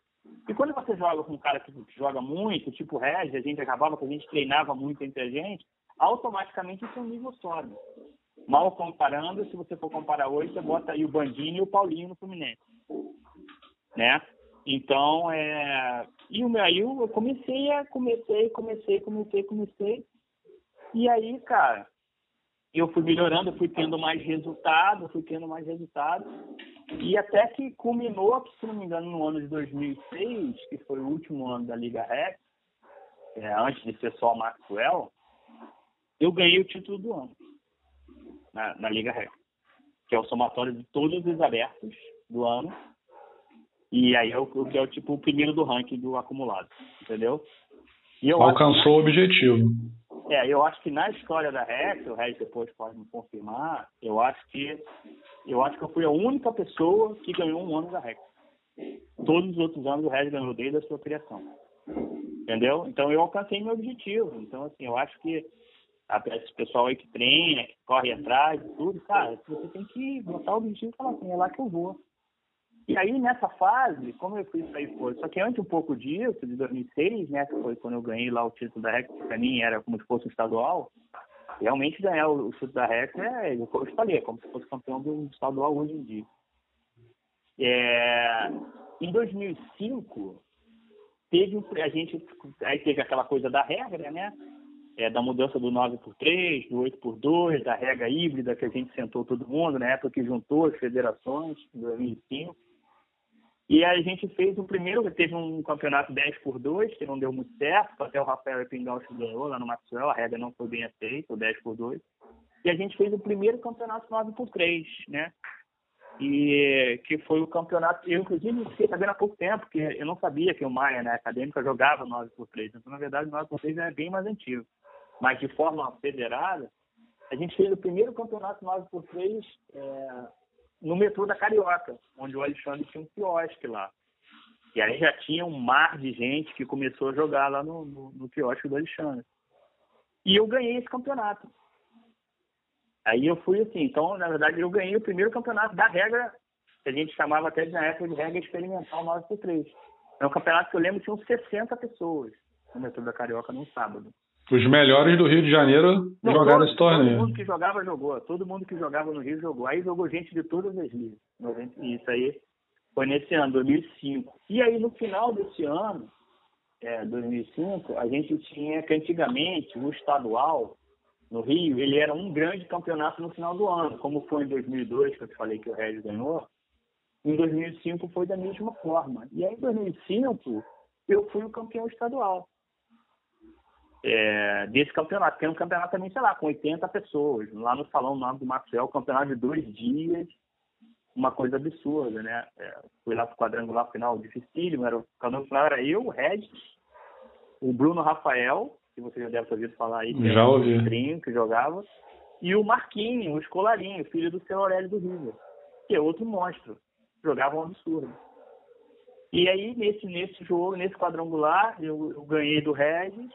E quando você joga com um cara que joga muito, tipo Regis, a gente acabava que a gente treinava muito entre a gente, automaticamente o seu nível sobe. Mal comparando, se você for comparar hoje, você bota aí o Bandini e o Paulinho no Fluminense. Né? Então, é... E aí eu comecei a, comecei, comecei, comecei, comecei. E aí, cara, eu fui melhorando, fui tendo mais resultado, fui tendo mais resultado. E até que culminou, se não me engano, no ano de 2006, que foi o último ano da Liga Rex, é, antes de ser só o Maxwell, eu ganhei o título do ano na, na Liga Rec, que é o somatório de todos os abertos do ano. E aí é o que é o tipo o primeiro do ranking do acumulado, entendeu? Alcançou o objetivo. É, eu acho que na história da REC, o Regis depois pode me confirmar, eu acho que eu acho que eu fui a única pessoa que ganhou um ano da REC. Todos os outros anos o Regis ganhou desde a sua criação. Entendeu? Então eu alcancei meu objetivo. Então, assim, eu acho que esse pessoal aí que treina, que corre atrás tudo, cara, você tem que botar o objetivo e falar assim, é lá que eu vou. E aí, nessa fase, como eu fui sair fora, só que antes um pouco disso, de 2006, né, que foi quando eu ganhei lá o título da REC, que pra mim era como se fosse um estadual, realmente ganhar o, título da REC é, eu falei, é como se fosse campeão do estadual hoje em dia. É, em 2005, teve a gente, aí teve aquela coisa da regra, né, é, da mudança do 9 por 3, do 8 por 2, da regra híbrida que a gente sentou todo mundo, na época que juntou as federações, em 2005. E a gente fez o primeiro, teve um campeonato 10 por 2, que não deu muito certo, até o Rafael Epingal ganhou lá no Maxwell, a regra não foi bem aceita, o 10 por 2. E a gente fez o primeiro campeonato 9 por 3, né? E que foi o campeonato, eu inclusive fiquei sabendo há pouco tempo, porque eu não sabia que o Maia, né, acadêmica, jogava 9 por 3. Então, na verdade, o 9 por 3 é bem mais antigo mas de forma federada, a gente fez o primeiro campeonato 9x3 é, no metrô da Carioca, onde o Alexandre tinha um quiosque lá. E aí já tinha um mar de gente que começou a jogar lá no, no, no quiosque do Alexandre. E eu ganhei esse campeonato. Aí eu fui assim, então, na verdade, eu ganhei o primeiro campeonato da regra, que a gente chamava até na época de regra experimental 9x3. É um campeonato que eu lembro que tinham 60 pessoas no metrô da Carioca num sábado. Os melhores do Rio de Janeiro Não, jogaram todo, esse torneio. Todo mundo que jogava jogou. Todo mundo que jogava no Rio jogou. Aí jogou gente de todas as ligas. Isso aí foi nesse ano, 2005. E aí no final desse ano, é, 2005, a gente tinha que antigamente o estadual no Rio, ele era um grande campeonato no final do ano, como foi em 2002, que eu te falei que o Regis ganhou. Em 2005 foi da mesma forma. E aí em 2005 eu fui o campeão estadual é, desse campeonato. Tem um campeonato também, sei lá, com 80 pessoas. Lá no Salão Nome do Maxwell, campeonato de dois dias, uma coisa absurda, né? É, fui lá pro quadrangular final dificílimo, era, o campeonato final era eu, o Regis, o Bruno Rafael, que você já deve ter ouvido falar aí, que já ouvi. Um que jogava, e o Marquinho, o escolarinho, filho do seu Aurélio do River, que é outro monstro. Jogava um absurdo. E aí, nesse, nesse jogo, nesse quadrangular, eu, eu ganhei do Regis,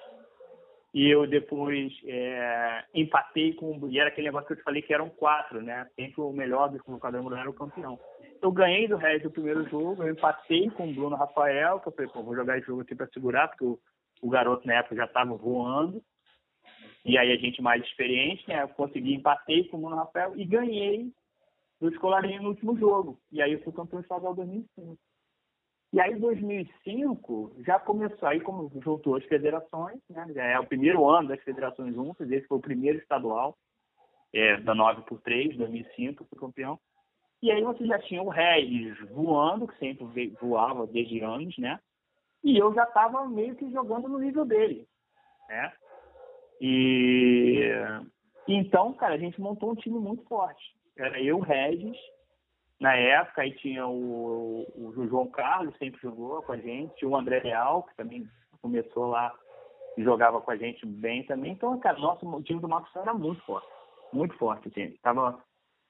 e eu depois é, empatei com. E era aquele negócio que eu te falei que eram quatro, né? Sempre o melhor do quadrangular era o campeão. Eu ganhei do Regis o primeiro jogo, eu empatei com o Bruno Rafael, que eu falei, pô, vou jogar esse jogo aqui para segurar, porque o, o garoto na época já estava voando. E aí a gente mais experiente, né? Eu consegui empatei com o Bruno Rafael e ganhei do Escolarinho no último jogo. E aí eu fui campeão estadual 2005. E aí, em 2005, já começou, aí como juntou as federações, né? Já é o primeiro ano das federações juntas, esse foi o primeiro estadual, é, da 9 por 3, 2005, fui campeão. E aí você já tinha o Regis voando, que sempre voava desde anos, né? E eu já estava meio que jogando no nível dele, né? E então, cara, a gente montou um time muito forte. Era eu, Regis, na época, aí tinha o, o João Carlos, sempre jogou com a gente, o André Real, que também começou lá e jogava com a gente bem também. Então, cara, nosso o time do Marcos era muito forte, muito forte, gente. Tava,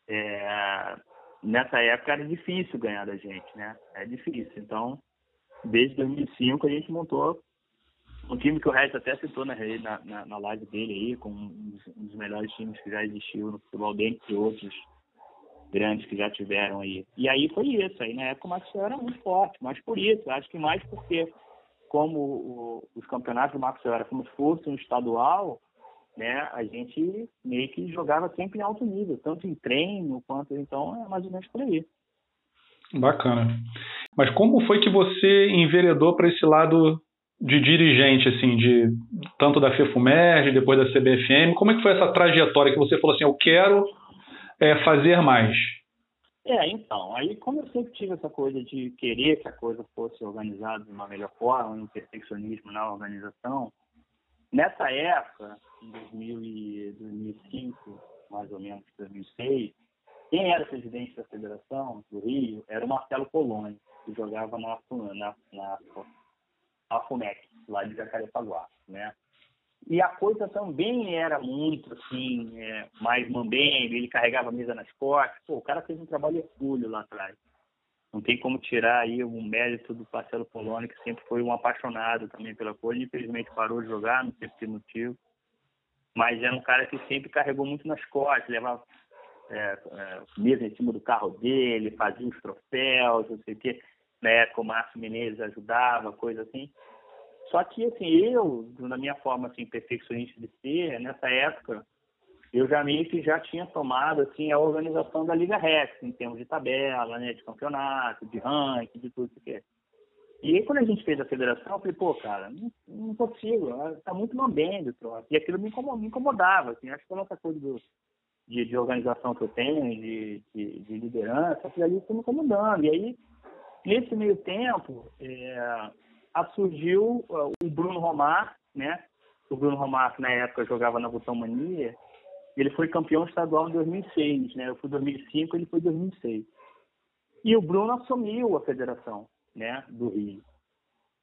é, nessa época era difícil ganhar da gente, né? É difícil. Então, desde 2005 a gente montou um time que o Regis até citou na, na, na live dele aí, com dos, um dos melhores times que já existiu no futebol, dentre outros grandes que já tiveram aí. E aí foi isso. Aí na época o Maxwell era muito forte, mas por isso, acho que mais porque como o, os campeonatos do Maxwell era como se fosse um estadual, né, a gente meio que jogava sempre em alto nível, tanto em treino quanto então é mais ou menos por aí. Bacana. Mas como foi que você enveredou para esse lado de dirigente, assim, de tanto da FEFUMERG, depois da CBFM? Como é que foi essa trajetória que você falou assim, eu quero é, fazer mais? É, então, aí como eu sempre tive essa coisa de querer que a coisa fosse organizada de uma melhor forma, um perfeccionismo na organização, nessa época, em 2005, mais ou menos 2006, quem era presidente da federação do Rio era o Marcelo Coloni, que jogava na, na, na, na FUMEC, lá de Jacarepaguá, né? E a coisa também era muito, assim, é, mais mambembe, ele carregava a mesa nas costas. Pô, o cara fez um trabalho hercúleo lá atrás. Não tem como tirar aí o mérito do Marcelo Poloni, que sempre foi um apaixonado também pela coisa. Infelizmente parou de jogar, não sei por que motivo. Mas era um cara que sempre carregou muito nas costas, levava é, é, mesa em cima do carro dele, fazia os troféus, não sei o quê. Na época o Márcio Menezes ajudava, coisa assim. Só que, assim, eu, na minha forma, assim, perfeccionista de ser, nessa época, eu já meio que já tinha tomado, assim, a organização da Liga Rex, em termos de tabela, né, de campeonato, de ranking, de tudo isso que é. E aí, quando a gente fez a federação, eu falei, pô, cara, não, não consigo, tá muito mambendo troço. E aquilo me incomodava, assim, acho que foi outra coisa do, de, de, organização que eu tenho, de, de, de liderança, aquilo ali foi me incomodando. E aí, nesse meio tempo, é, surgiu uh, o Bruno Romar, né? O Bruno Romar, na época, jogava na Botão Mania. Ele foi campeão estadual em 2006, né? Eu fui em 2005, ele foi em 2006. E o Bruno assumiu a federação, né? Do Rio.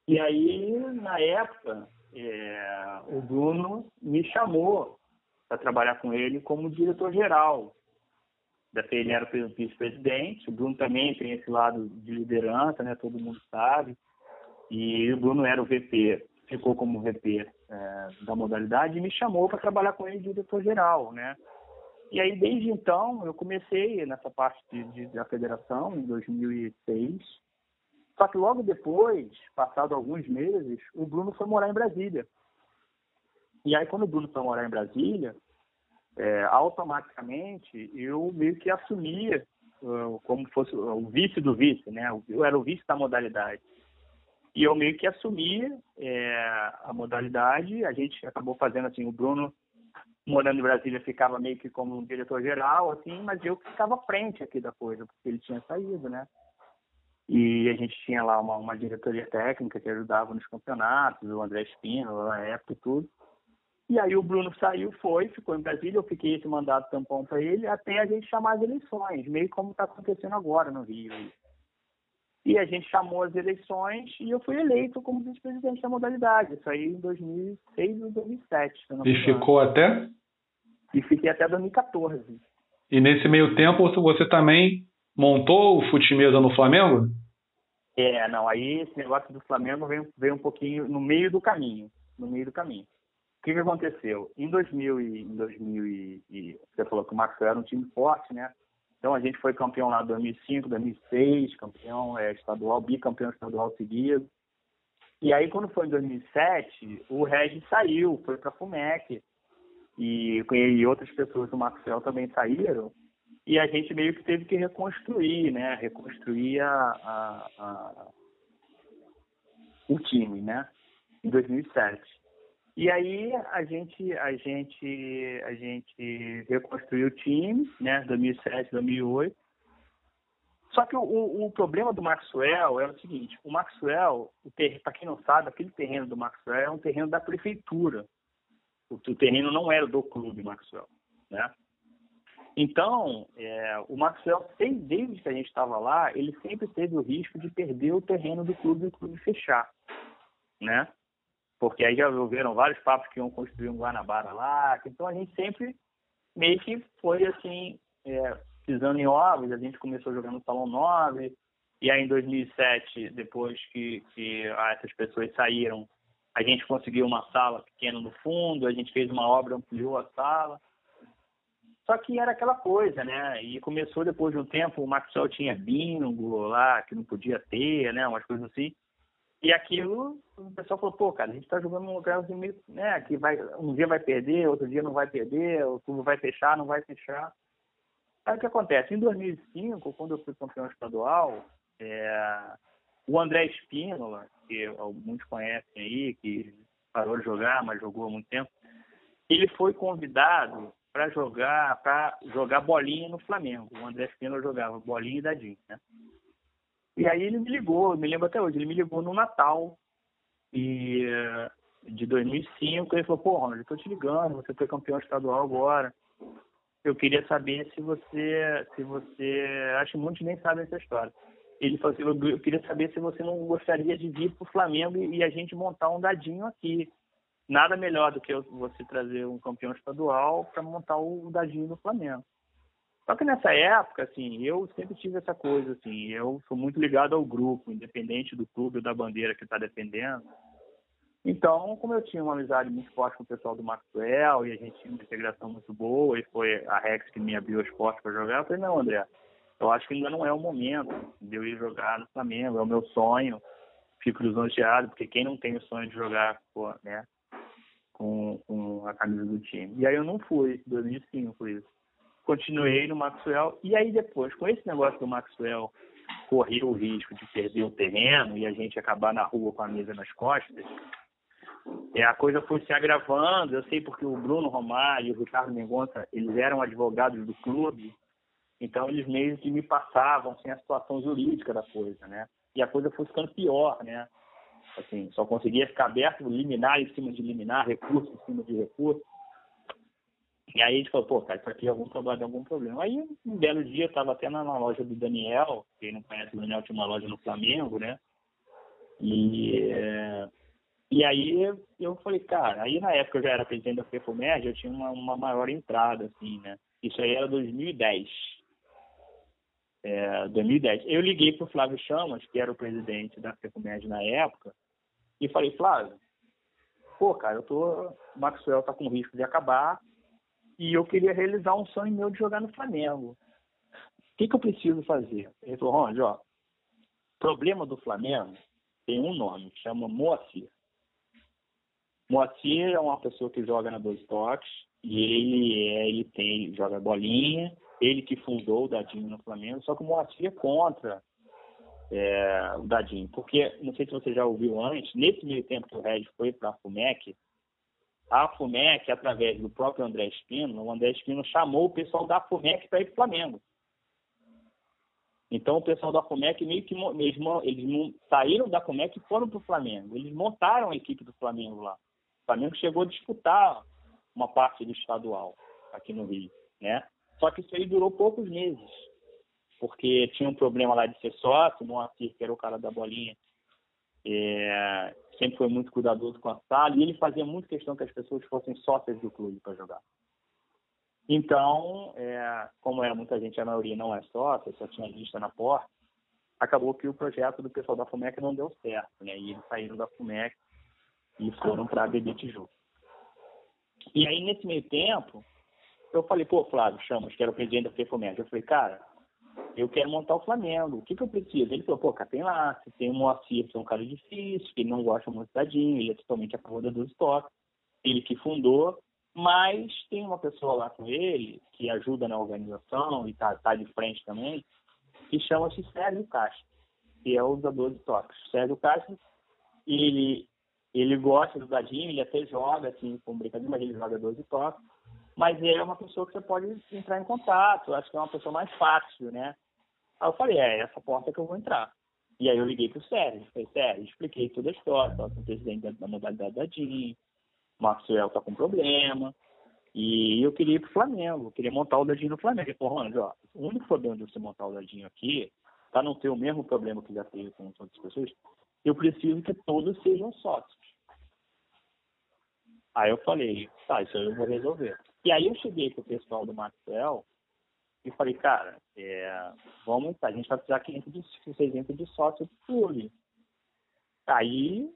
E aí, na época, é, o Bruno me chamou para trabalhar com ele como diretor-geral. Da ele era vice-presidente, o Bruno também tem esse lado de liderança, né? Todo mundo sabe. E o Bruno era o VP, ficou como VP é, da modalidade e me chamou para trabalhar com ele de diretor-geral, né? E aí, desde então, eu comecei nessa parte de, de, da federação, em 2006. Só que logo depois, passado alguns meses, o Bruno foi morar em Brasília. E aí, quando o Bruno foi morar em Brasília, é, automaticamente eu meio que assumia uh, como fosse o vice do vice, né? Eu era o vice da modalidade. E eu meio que assumi é, a modalidade. A gente acabou fazendo assim, o Bruno morando em Brasília ficava meio que como um diretor geral, assim, mas eu ficava frente aqui da coisa, porque ele tinha saído, né? E a gente tinha lá uma, uma diretoria técnica que ajudava nos campeonatos, o André Espino, na época e tudo. E aí o Bruno saiu, foi, ficou em Brasília, eu fiquei esse mandato tampão para ele, até a gente chamar as eleições, meio como está acontecendo agora no Rio. E a gente chamou as eleições e eu fui eleito como vice-presidente da modalidade. Isso aí em 2006 ou 2007. E ficou até? E fiquei até 2014. E nesse meio tempo você também montou o Futimesa no Flamengo? É, não, aí esse negócio do Flamengo veio, veio um pouquinho no meio do caminho. No meio do caminho. O que, que aconteceu? Em 2000 e, em 2000 e, e você falou que o Maxwell era um time forte, né? Então a gente foi campeão lá em 2005, 2006, campeão é, estadual, bicampeão estadual seguido. E aí quando foi em 2007, o Regis saiu, foi para a FUMEC. E, e outras pessoas do Maxwell também saíram. E a gente meio que teve que reconstruir, né? Reconstruir a, a, a o time, né? Em 2007. E aí a gente a gente a gente reconstruiu o time, né, 2007, 2008. Só que o, o problema do Maxwell é o seguinte, o Maxwell, para quem não sabe, aquele terreno do Maxwell é um terreno da prefeitura. O, o terreno não era do clube Maxwell, né? Então, é, o Maxwell, desde que a gente estava lá, ele sempre teve o risco de perder o terreno do clube e o clube fechar, né? Porque aí já houveram vários papos que iam construir um Guanabara lá, então a gente sempre meio que foi assim, é, pisando em ovos, a gente começou jogando no Salão 9, e aí em 2007, depois que, que essas pessoas saíram, a gente conseguiu uma sala pequena no fundo, a gente fez uma obra, ampliou a sala, só que era aquela coisa, né? E começou depois de um tempo, o Maxwell tinha bingo lá, que não podia ter, né? Umas coisas assim. E aquilo, o pessoal falou, pô, cara, a gente está jogando num lugar assim meio, né, que vai, um dia vai perder, outro dia não vai perder, o clube vai fechar, não vai fechar. Aí o que acontece? Em 2005, quando eu fui campeão estadual, é, o André Espínola, que muitos conhecem aí, que parou de jogar, mas jogou há muito tempo, ele foi convidado para jogar, para jogar bolinha no Flamengo. O André Espínola jogava bolinha e dadinho, né? E aí ele me ligou, me lembro até hoje, ele me ligou no Natal e, de 2005, ele falou, pô, Ronald, eu tô te ligando, você foi campeão estadual agora. Eu queria saber se você, se você, acho que muitos nem sabem essa história. Ele falou assim, eu queria saber se você não gostaria de vir para o Flamengo e a gente montar um dadinho aqui. Nada melhor do que você trazer um campeão estadual para montar o dadinho no Flamengo. Só que nessa época, assim, eu sempre tive essa coisa, assim, eu sou muito ligado ao grupo, independente do clube ou da bandeira que está defendendo. Então, como eu tinha uma amizade muito forte com o pessoal do Maxwell e a gente tinha uma integração muito boa e foi a Rex que me abriu as portas para jogar, eu falei, não, André, eu acho que ainda não é o momento de eu ir jogar no Flamengo, é o meu sonho, fico lisonjeado, porque quem não tem o sonho de jogar, pô, né, com, com a camisa do time. E aí eu não fui, 2005 por isso continuei no Maxwell. E aí depois, com esse negócio do Maxwell correr o risco de perder o terreno e a gente acabar na rua com a mesa nas costas, é, a coisa foi se agravando. Eu sei porque o Bruno Romário e o Ricardo Mendonça, eles eram advogados do clube, então eles meio que me passavam sem assim, a situação jurídica da coisa, né? E a coisa foi ficando pior, né? Assim, só conseguia ficar aberto, liminar em cima de liminar, recurso em cima de recurso. E aí a gente falou, pô, cara, isso aqui é algum problema, algum problema. Aí um belo dia eu estava até na, loja do Daniel, quem não conhece o Daniel tinha uma loja no Flamengo, né? E, e aí eu falei, cara, aí na época eu já era presidente da FEFOMERG, eu tinha uma, uma maior entrada, assim, né? Isso aí era 2010. É, 2010. Eu liguei para o Flávio Chamas, que era o presidente da FEFOMERG na época, e falei, Flávio, pô, cara, eu tô. O Maxwell tá com risco de acabar, e eu queria realizar um sonho meu de jogar no Flamengo. O que, que eu preciso fazer? Ele falou, Ronald, ó, problema do Flamengo tem um nome, chama Moacir. Moacir é uma pessoa que joga na dois toques e ele, é, ele tem, joga bolinha, ele que fundou o Dadinho no Flamengo, só que o Moacir é contra é, o Dadinho, porque, não sei se você já ouviu antes, nesse meio tempo que o Red foi para a FUMEC, a FUMEC, através do próprio André Espino, o André Espino chamou o pessoal da FUMEC para ir para o Flamengo. Então, o pessoal da FUMEC meio que eles, eles saíram da FUMEC e foram para o Flamengo. Eles montaram a equipe do Flamengo lá. O Flamengo chegou a disputar uma parte do estadual aqui no Rio, né? Só que isso aí durou poucos meses. porque tinha um problema lá de ser sócio, o Moacir, que era o cara da bolinha, é, sempre foi muito cuidadoso com a sala, e ele fazia muito questão que as pessoas fossem sócias do clube para jogar. Então, é, como é muita gente, a maioria não é sócia, só tinha lista na porta, acabou que o projeto do pessoal da FUMEC não deu certo, né? E eles saíram da FUMEC e foram para a BB Tijuca. E aí, nesse meio tempo, eu falei, pô, Flávio Chamas, que era o presidente da FEFOMEC, eu falei, cara, eu quero montar o Flamengo, o que, que eu preciso? Ele falou, pô, cá tem lá, você tem o Moacir, que é um cara difícil, que não gosta muito da DIN, ele é totalmente a favor da dos estoques, ele que fundou, mas tem uma pessoa lá com ele, que ajuda na organização e tá, tá de frente também, que chama-se Sérgio Castro, que é o usador de toques. Sérgio Castro, ele, ele gosta do dadinho, ele até joga, assim, com brincadeira, mas ele joga 12 toques. Mas ele é uma pessoa que você pode entrar em contato, acho que é uma pessoa mais fácil, né? Aí eu falei, é, essa porta que eu vou entrar. E aí eu liguei pro Sérgio, falei, Sérgio, expliquei toda a história, tô com o presidente da, modalidade da DIN, Maxwell tá com problema, e eu queria ir pro Flamengo, eu queria montar o dadinho no Flamengo. Ele falou, Ronald, ó, o único problema de você montar o dadinho aqui, para não ter o mesmo problema que já teve com outras pessoas, eu preciso que todos sejam sócios. Aí eu falei, tá, isso aí eu vou resolver. E aí eu cheguei pro pessoal do Maxwell e falei, cara, é, vamos, a gente vai precisar que, entre de, que vocês entrem de sócio do clube. Aí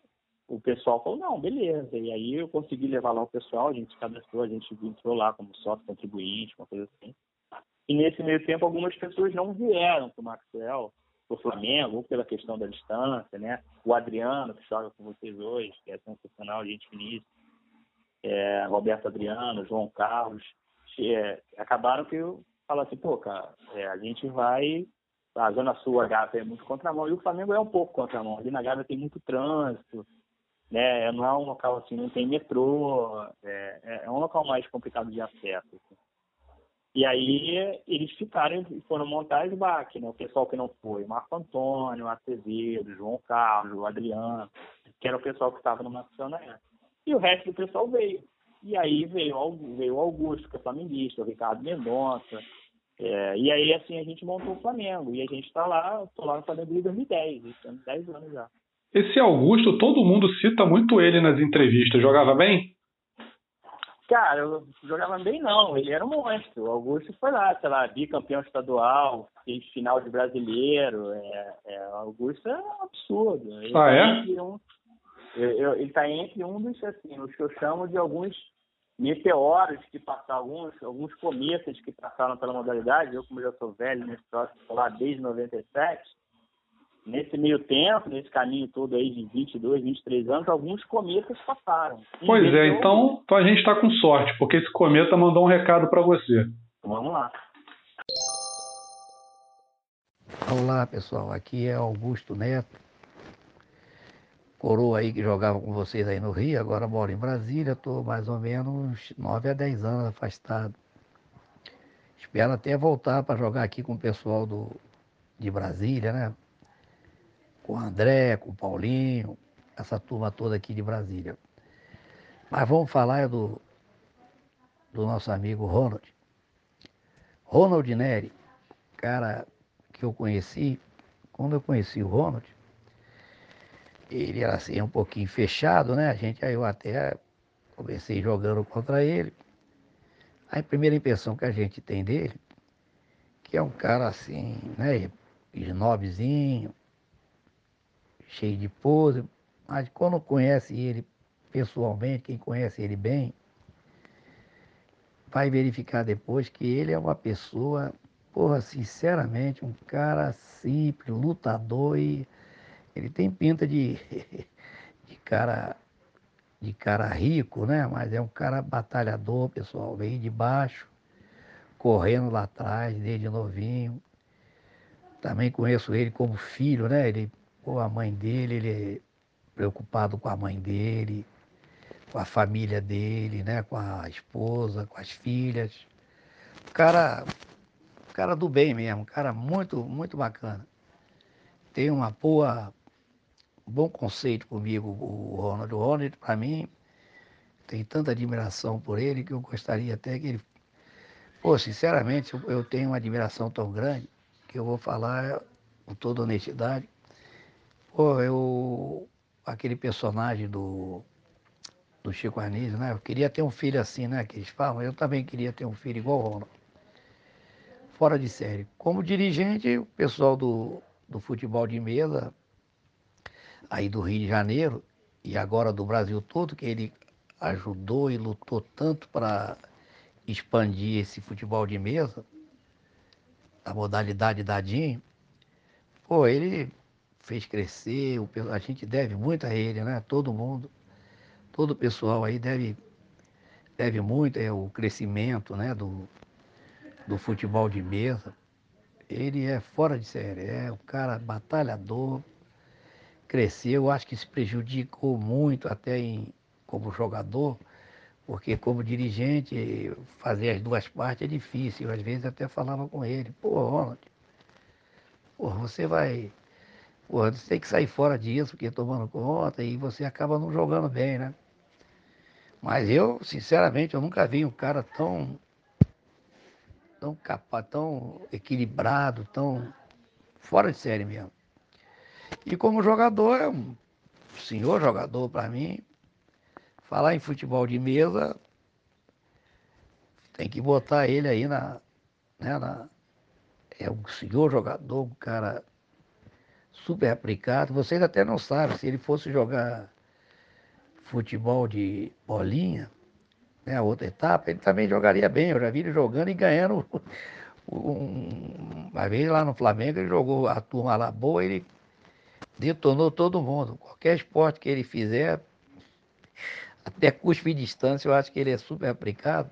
o pessoal falou, não, beleza. E aí eu consegui levar lá o pessoal, a gente cadastrou, a gente entrou lá como sócio contribuinte, uma coisa assim. E nesse meio tempo algumas pessoas não vieram para o Maxwell, para o Flamengo, ou pela questão da distância, né? O Adriano, que joga com vocês hoje, que é sensacional, gente finíssima é, Roberto Adriano, João Carlos, é, acabaram que falo assim, pô, cara, é, a gente vai. A Zona Sul, a Gávea é muito contramão, e o Flamengo é um pouco contramão. Ali na Gávea tem muito trânsito, né? Não é um local assim, não tem metrô, é, é, é um local mais complicado de acesso. Assim. E aí eles ficaram e foram montar as BAC, né? O pessoal que não foi, Marco Antônio, Acevedo, João Carlos, Adriano, que era o pessoal que estava no Nacional. E o resto do pessoal veio. E aí veio, veio o Augusto, que é flamenguista, o Ricardo Mendonça. É, e aí, assim, a gente montou o Flamengo. E a gente está lá, estou lá no Flamengo desde 2010, estamos 10 anos já. Esse Augusto, todo mundo cita muito ele nas entrevistas. Jogava bem? Cara, eu jogava bem não, ele era um monstro. O Augusto foi lá, sei lá, bicampeão estadual, fez final de brasileiro. É, é, Augusto é um absurdo. Ele ah, é? Um, eu, eu, ele está entre um dos, assim, os que eu chamo de alguns meteoros que passaram, alguns, alguns cometas que passaram pela modalidade. Eu, como já sou velho nesse próximo, lá desde 97, nesse meio tempo, nesse caminho todo aí de 22, 23 anos, alguns cometas passaram. Pois é, então, então a gente está com sorte, porque esse cometa mandou um recado para você. Vamos lá. Olá, pessoal. Aqui é Augusto Neto coroa aí que jogava com vocês aí no Rio, agora moro em Brasília, estou mais ou menos 9 a 10 anos afastado. Espero até voltar para jogar aqui com o pessoal do, de Brasília, né? Com o André, com o Paulinho, essa turma toda aqui de Brasília. Mas vamos falar do, do nosso amigo Ronald. Ronald Neri, cara que eu conheci, quando eu conheci o Ronald, ele era assim um pouquinho fechado, né? A gente, aí eu até comecei jogando contra ele. A primeira impressão que a gente tem dele, que é um cara assim, né? Snobzinho, cheio de pose, mas quando conhece ele pessoalmente, quem conhece ele bem, vai verificar depois que ele é uma pessoa, porra, sinceramente, um cara simples, lutador e ele tem pinta de, de cara de cara rico, né? Mas é um cara batalhador, pessoal. Veio de baixo, correndo lá atrás, desde novinho. Também conheço ele como filho, né? Ele, pô, a mãe dele, ele é preocupado com a mãe dele, com a família dele, né? Com a esposa, com as filhas. cara, cara do bem mesmo, cara muito, muito bacana. Tem uma boa bom conceito comigo, o Ronald. O Ronald, para mim, tem tanta admiração por ele que eu gostaria até que ele. Pô, sinceramente, eu tenho uma admiração tão grande que eu vou falar com toda honestidade. Pô, eu. Aquele personagem do, do Chico Anísio, né? Eu queria ter um filho assim, né? Que eles falam. Eu também queria ter um filho igual o Ronald. Fora de série. Como dirigente, o pessoal do, do futebol de mesa, aí do Rio de Janeiro, e agora do Brasil todo, que ele ajudou e lutou tanto para expandir esse futebol de mesa, a modalidade dadinho, pô, ele fez crescer, a gente deve muito a ele, né? Todo mundo, todo o pessoal aí deve, deve muito é, o crescimento né? do, do futebol de mesa. Ele é fora de série, é um cara batalhador, cresceu, acho que se prejudicou muito até em, como jogador, porque como dirigente, fazer as duas partes é difícil. Eu, às vezes até falava com ele, pô, Ronald, pô, você vai. Pô, você tem que sair fora disso, porque tomando conta, e você acaba não jogando bem, né? Mas eu, sinceramente, eu nunca vi um cara tão tão capaz, tão equilibrado, tão fora de série mesmo. E como jogador, é um senhor jogador para mim, Falar em futebol de mesa, tem que botar ele aí na, né, na. É um senhor jogador, um cara super aplicado. Vocês até não sabem, se ele fosse jogar futebol de bolinha, né, a outra etapa, ele também jogaria bem. Eu já vi ele jogando e ganhando. Um, uma vez lá no Flamengo, ele jogou a turma lá boa, ele detonou todo mundo. Qualquer esporte que ele fizer, até cuspe distância, eu acho que ele é super aplicado.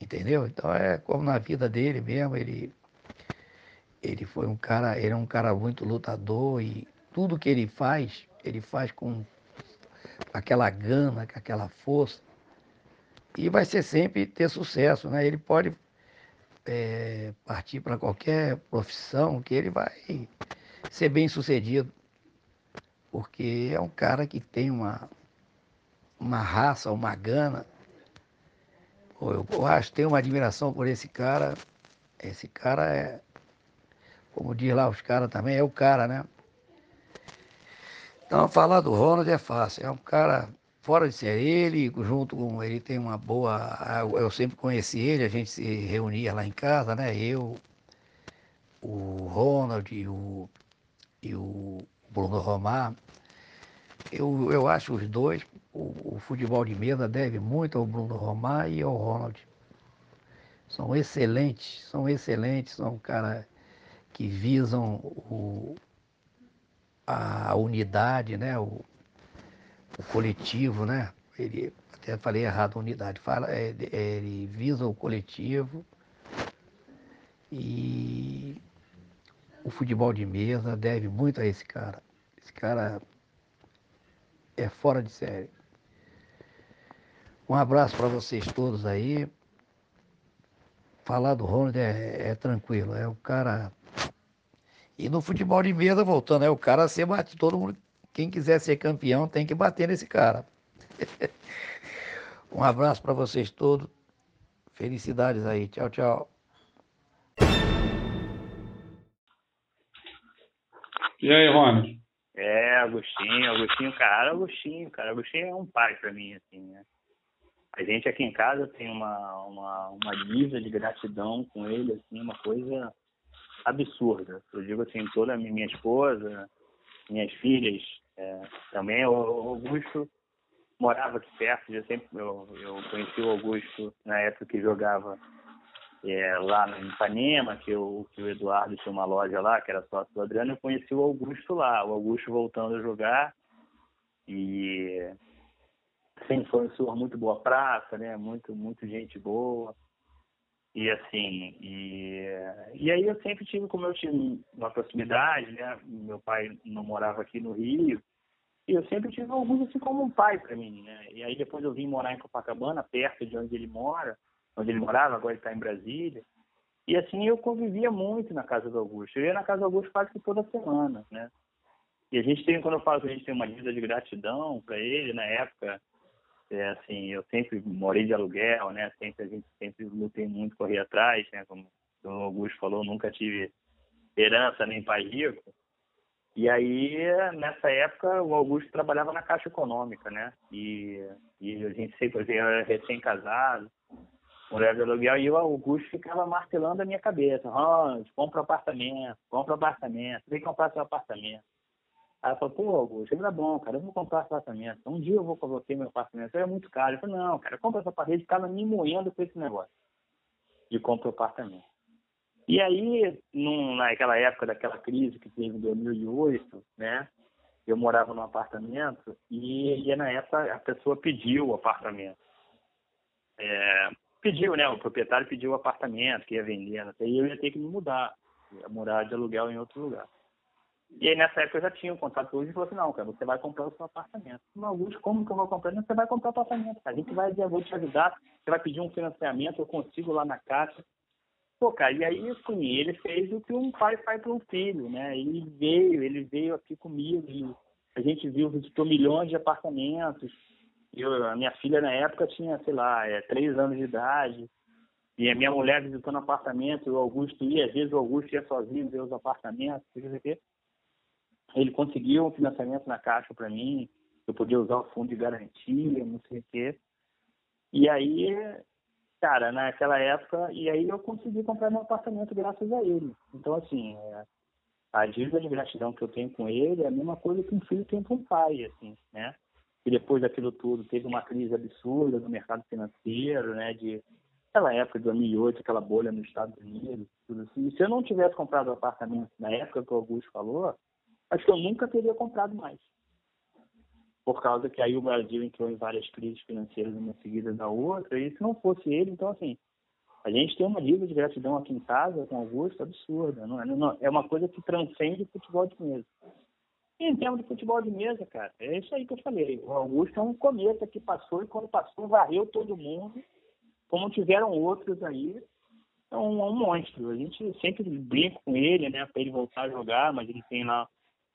Entendeu? Então é como na vida dele mesmo, ele, ele foi um cara, ele é um cara muito lutador e tudo que ele faz, ele faz com aquela gana, com aquela força. E vai ser sempre ter sucesso, né? Ele pode é, partir para qualquer profissão que ele vai ser bem sucedido. Porque é um cara que tem uma, uma raça, uma gana. Eu, eu acho tenho uma admiração por esse cara. Esse cara é, como diz lá os caras também, é o cara, né? Então, falar do Ronald é fácil. É um cara fora de ser ele, junto com ele tem uma boa. Eu sempre conheci ele, a gente se reunia lá em casa, né? Eu, o Ronald o, e o Bruno Romar. Eu, eu acho os dois o, o, futebol de mesa deve muito ao Bruno Romar e ao Ronald. São excelentes, são excelentes, são caras que visam o, a unidade, né? O, o, coletivo, né? Ele, até falei errado, unidade, fala, é, é, ele visa o coletivo e o futebol de mesa deve muito a esse cara. Esse cara é fora de série. Um abraço para vocês todos aí. Falar do Ronald é, é, tranquilo, é o cara. E no futebol de mesa, voltando, é o cara ser bate. Todo mundo, quem quiser ser campeão, tem que bater nesse cara. um abraço para vocês todos. Felicidades aí. Tchau, tchau. E aí, Ronald? É, Agostinho, Agostinho, cara, Agostinho, cara, Agostinho é um pai para mim, assim, né? A gente aqui em casa tem uma, uma, uma lista de gratidão com ele, assim, uma coisa absurda. Eu digo assim, toda a minha esposa, minhas filhas, é, também o Augusto morava aqui perto, eu sempre eu, eu conheci o Augusto na época que jogava é, lá em Ipanema, que, eu, que o Eduardo tinha uma loja lá, que era sócio do Adriano, eu conheci o Augusto lá, o Augusto voltando a jogar e sempre foi um muito boa praça, né? Muito, muito gente boa. E assim, e, e aí eu sempre tive, como eu tinha uma proximidade, né? Meu pai não morava aqui no Rio, e eu sempre tive orgulho assim como um pai para mim, né? E aí depois eu vim morar em Copacabana, perto de onde ele mora, onde ele morava, agora ele está em Brasília. E assim eu convivia muito na casa do Augusto. Eu ia na casa do Augusto quase que toda semana, né? E a gente tem, quando eu falo que a gente tem uma lista de gratidão para ele, na época, é, assim, eu sempre morei de aluguel, né? Sempre a gente sempre lutei muito, corri atrás, né? Como o Augusto falou, nunca tive herança nem pai rico. E aí, nessa época, o Augusto trabalhava na Caixa Econômica, né? E, e a gente sempre era recém-casado, mulher de aluguel, e o Augusto ficava martelando a minha cabeça. Hans, compra um apartamento, compra um apartamento, vem comprar seu apartamento. Aí eu falei, pô, Augusto, era bom, cara, eu vou comprar esse apartamento. Um dia eu vou colocar meu apartamento, é muito caro. Eu falei, não, cara, compra essa parede, ficava me moendo com esse negócio de compra o apartamento. E aí, num, naquela época daquela crise que teve em 2008, né, eu morava num apartamento e, e na época a pessoa pediu o apartamento. É, pediu, né? O proprietário pediu o apartamento que ia vender, até eu ia ter que me mudar, ia morar de aluguel em outro lugar. E aí nessa época eu já tinha um contato hoje e falou assim, não, cara, você vai comprar o seu apartamento. Não, Augusto, como que eu vou comprar? Não, você vai comprar o apartamento, cara. A gente vai, eu vou te ajudar, você vai pedir um financiamento, eu consigo lá na caixa. Pô, cara, e aí assim, ele fez o que um pai faz para um filho, né? Ele veio, ele veio aqui comigo, e a gente viu, visitou milhões de apartamentos, eu, a minha filha na época tinha, sei lá, é, três anos de idade. E a minha mulher visitando apartamento, o Augusto ia, às vezes o Augusto ia sozinho ver os apartamentos, sei o que. Ele conseguiu um financiamento na caixa para mim, eu podia usar o fundo de garantia, não sei o quê. E aí, cara, naquela época, e aí eu consegui comprar meu apartamento graças a ele. Então, assim, é, a dívida de gratidão que eu tenho com ele é a mesma coisa que um filho tem com um pai, assim, né? E depois daquilo tudo teve uma crise absurda no mercado financeiro, né, de aquela época de 2008, aquela bolha nos Estados Unidos, tudo assim. E se eu não tivesse comprado o apartamento na época que o Augusto falou, acho que eu nunca teria comprado mais. Por causa que aí o Brasil entrou em várias crises financeiras uma seguida da outra, e se não fosse ele, então assim, a gente tem uma dívida de gratidão aqui em casa com o Augusto absurda, não é, não, é uma coisa que transcende o futebol de mesa. Em termos de futebol de mesa, cara, é isso aí que eu falei. O Augusto é um cometa que passou e quando passou varreu todo mundo, como tiveram outros aí. É um, um monstro. A gente sempre brinca com ele, né, para ele voltar a jogar, mas ele tem lá,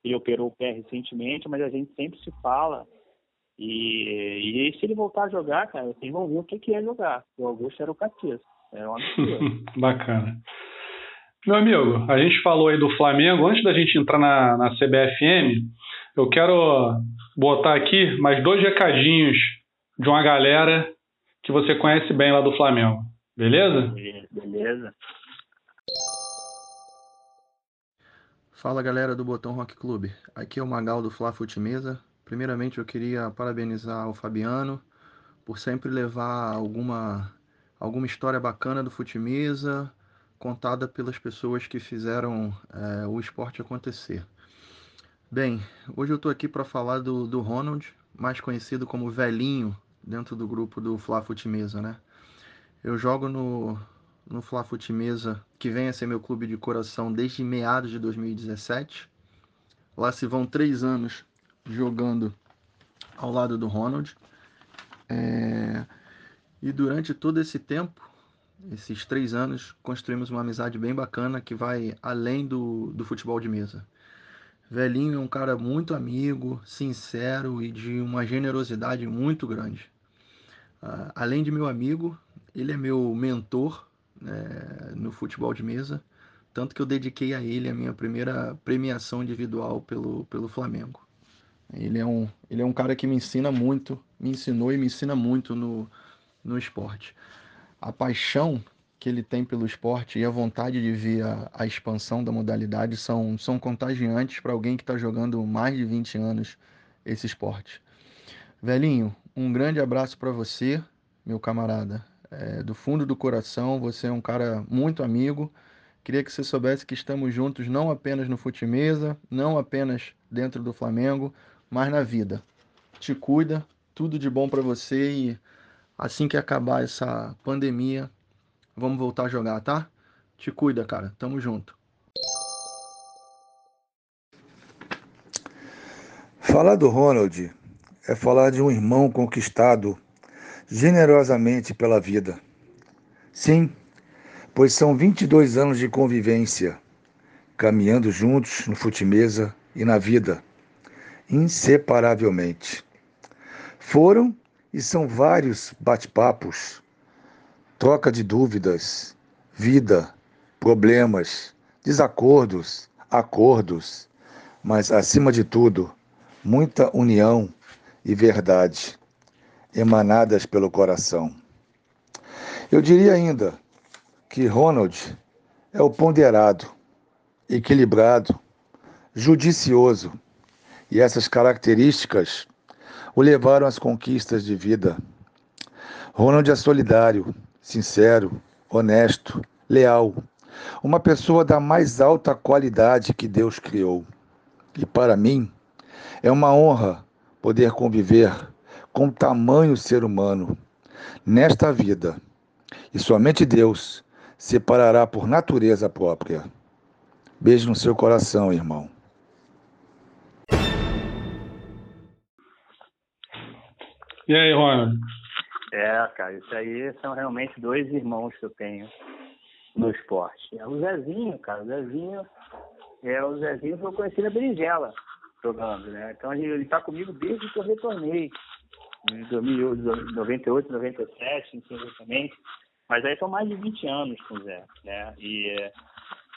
ele operou o pé recentemente, mas a gente sempre se fala. E, e se ele voltar a jogar, cara, vocês vão ver o que, que é jogar. O Augusto era o Catiço. Era um absurdo. Bacana. Meu amigo, a gente falou aí do Flamengo. Antes da gente entrar na, na CBFM, eu quero botar aqui mais dois recadinhos de uma galera que você conhece bem lá do Flamengo. Beleza? Beleza. Fala galera do Botão Rock Clube. Aqui é o Magal do Fla Fute Mesa. Primeiramente eu queria parabenizar o Fabiano por sempre levar alguma alguma história bacana do Fute Mesa, contada pelas pessoas que fizeram é, o esporte acontecer. Bem, hoje eu estou aqui para falar do, do Ronald, mais conhecido como Velhinho, dentro do grupo do Fla Mesa, né? Eu jogo no, no Fla Mesa, que vem a ser meu clube de coração desde meados de 2017. Lá se vão três anos jogando ao lado do Ronald. É... E durante todo esse tempo, esses três anos, construímos uma amizade bem bacana que vai além do, do futebol de mesa. Velhinho é um cara muito amigo, sincero e de uma generosidade muito grande. Uh, além de meu amigo, ele é meu mentor né, no futebol de mesa, tanto que eu dediquei a ele a minha primeira premiação individual pelo, pelo Flamengo. Ele é, um, ele é um cara que me ensina muito, me ensinou e me ensina muito no, no esporte a paixão que ele tem pelo esporte e a vontade de ver a, a expansão da modalidade são, são contagiantes para alguém que está jogando mais de 20 anos esse esporte. Velhinho, um grande abraço para você, meu camarada. É, do fundo do coração, você é um cara muito amigo. Queria que você soubesse que estamos juntos não apenas no fute-mesa, não apenas dentro do Flamengo, mas na vida. Te cuida, tudo de bom para você e Assim que acabar essa pandemia, vamos voltar a jogar, tá? Te cuida, cara. Tamo junto. Falar do Ronald é falar de um irmão conquistado generosamente pela vida. Sim, pois são 22 anos de convivência, caminhando juntos no fute-mesa e na vida, inseparavelmente. Foram e são vários bate-papos, troca de dúvidas, vida, problemas, desacordos, acordos, mas acima de tudo, muita união e verdade emanadas pelo coração. Eu diria ainda que Ronald é o ponderado, equilibrado, judicioso, e essas características o levaram às conquistas de vida. Ronald é solidário, sincero, honesto, leal, uma pessoa da mais alta qualidade que Deus criou. E para mim, é uma honra poder conviver com tamanho ser humano nesta vida. E somente Deus separará por natureza própria. Beijo no seu coração, irmão. E aí, Ronald? É, cara, isso aí são realmente dois irmãos que eu tenho no esporte. É o Zezinho, cara, o Zezinho é o Zezinho que eu conheci na berinjela jogando, né? Então ele está comigo desde que eu retornei, em 98, 97, enfim, exatamente. Mas aí são mais de 20 anos com o Zé, né? E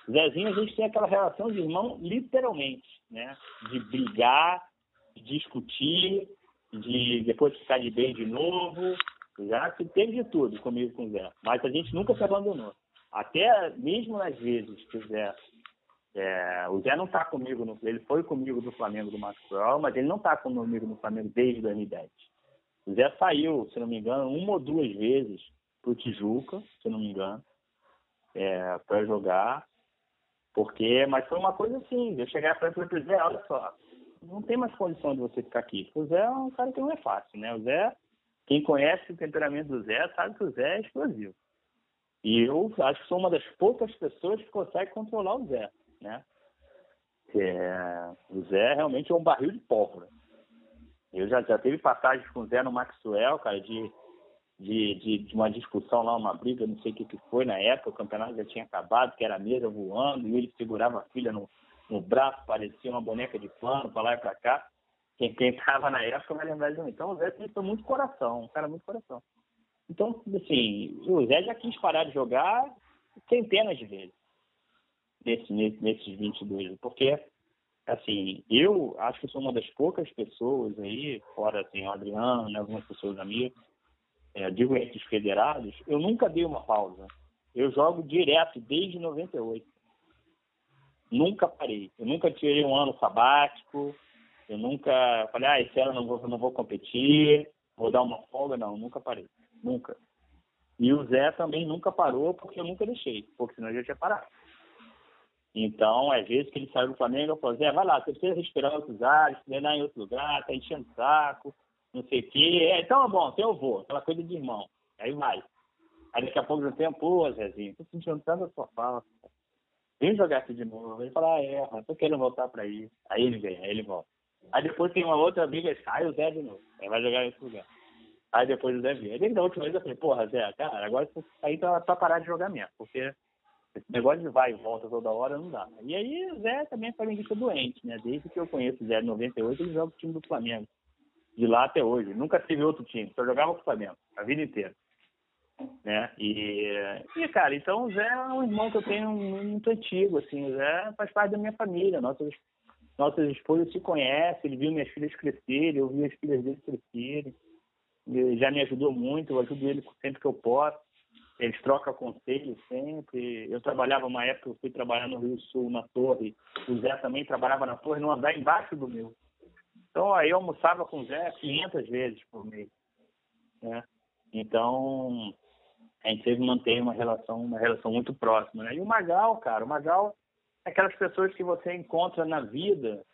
Zezinho a gente tem aquela relação de irmão literalmente, né? De brigar, de discutir, de depois ficar de bem de novo. Já que teve de tudo comigo com o Zé. Mas a gente nunca se abandonou. Até mesmo nas vezes que o Zé. É, o Zé não está comigo, no, ele foi comigo do Flamengo do Maxwell, mas ele não está comigo no Flamengo desde 2010. O Zé saiu, se não me engano, uma ou duas vezes para o Tijuca, se não me engano, é, para jogar. Porque, mas foi uma coisa assim, eu chegar para ele e falei, Zé, olha só, não tem mais condição de você ficar aqui. O Zé é um cara que não é fácil, né? O Zé, quem conhece o temperamento do Zé, sabe que o Zé é explosivo. E eu acho que sou uma das poucas pessoas que consegue controlar o Zé, né? É, o Zé realmente é um barril de pólvora. Eu já, já teve passagens com o Zé no Maxwell, cara, de, de, de, de, uma discussão lá, uma briga, não sei o que, que foi na época, o campeonato já tinha acabado, que era a mesa voando, e ele segurava a filha no, no braço, parecia uma boneca de pano, para lá e para cá. Quem, quem na época vai lembrar de mim. Então o Zé tem muito coração, um cara muito coração. Então, assim, o Zé já quis parar de jogar centenas de vezes nesse, nesses 22, porque, assim, eu acho que sou uma das poucas pessoas aí, fora, assim, o Adriano, né, algumas pessoas amigas, é, digo entre os federados, eu nunca dei uma pausa. Eu jogo direto desde 98 nunca parei. Eu nunca tirei um ano sabático. Eu nunca falei, ah, esse ano não vou, não vou competir, vou dar uma folga. Não, nunca parei. Nunca. E o Zé também nunca parou porque eu nunca deixei, porque senão eu já tinha parado. Então, às vezes que ele saiu do Flamengo, eu falo, Zé, vai lá, você precisa respirar outros ares, treinar em outro lugar, tá enchendo o saco, não sei o quê. É, então é bom, então eu vou, aquela coisa de irmão. Aí vai. Aí daqui a pouco eu tenho, pô, Zezinho, tô sentindo tanto a sua falta vem jogar aqui de novo. Ele fala, ah, é, tô querendo voltar pra aí. Aí ele vem, aí ele volta. Aí depois tem uma outra amiga, sai o Zé de novo. Aí vai jogar nesse lugar. Aí depois o Zé vem. Aí desde a última vez eu falei, porra, Zé, cara, agora aí tá pra parar de jogar mesmo. Porque esse negócio de vai e volta toda hora não dá. E aí o Zé também é flamenguista doente, né? Desde que eu conheço o Zé em 98, ele joga o time do Flamengo. De lá até hoje. Nunca tive outro time, só jogava com o Flamengo, a vida inteira né? E, e, cara, então o Zé é um irmão que eu tenho muito antigo, assim, o Zé faz parte da minha família, nossas, nossas esposas se conhecem, ele viu minhas filhas crescerem, eu vi as filhas dele crescerem, ele já me ajudou muito, eu ajudo ele sempre que eu posso, eles trocam conselhos sempre, eu trabalhava uma época, eu fui trabalhar no Rio Sul, na torre, o Zé também trabalhava na torre, no andar embaixo do meu. Então aí eu almoçava com o Zé 500 vezes por mês, né? Então, a gente sempre mantém uma relação, uma relação muito próxima, né? E o Magal, cara, o Magal é aquelas pessoas que você encontra na vida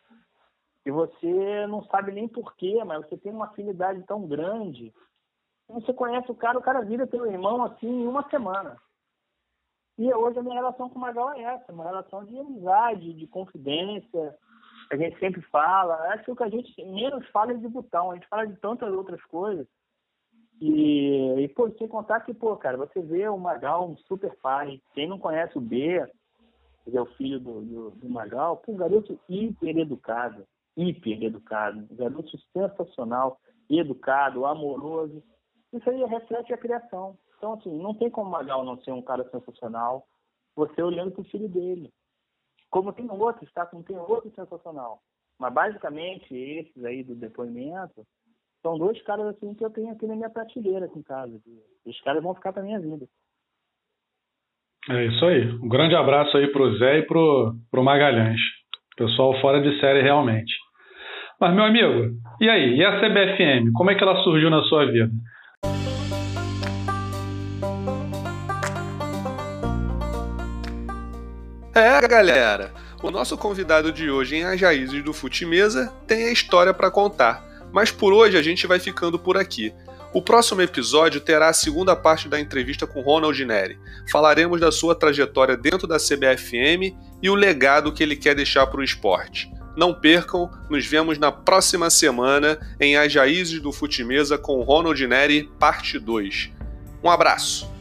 e você não sabe nem porquê, mas você tem uma afinidade tão grande. Você conhece o cara, o cara vira teu irmão assim em uma semana. E hoje a minha relação com o Magal é essa, uma relação de amizade, de confidência. A gente sempre fala, acho que o que a gente menos fala é de botão, a gente fala de tantas outras coisas. E, e pô, sem contar que, pô, cara, você vê o Magal, um super pai. Quem não conhece o B, que é o filho do, do, do Magal, pô, um garoto hiper educado, hiper educado, um garoto sensacional, educado, amoroso. Isso aí reflete a criação. Então, assim, não tem como o Magal não ser um cara sensacional. você olhando para o filho dele. Como tem outros, tá? Como tem outro sensacional. Mas basicamente, esses aí do depoimento, são dois caras assim que eu tenho aqui na minha prateleira aqui em casa. Os caras vão ficar para minha vida. É isso aí. Um grande abraço aí pro Zé e pro, pro Magalhães. Pessoal fora de série realmente. Mas, meu amigo, e aí? E a CBFM? Como é que ela surgiu na sua vida? É, galera. O nosso convidado de hoje em Ajaízes do Futimesa tem a história para contar. Mas por hoje a gente vai ficando por aqui. O próximo episódio terá a segunda parte da entrevista com Ronald Neri. Falaremos da sua trajetória dentro da CBFM e o legado que ele quer deixar para o esporte. Não percam, nos vemos na próxima semana em Ajaízes do Futimesa com Ronald Neri, parte 2. Um abraço!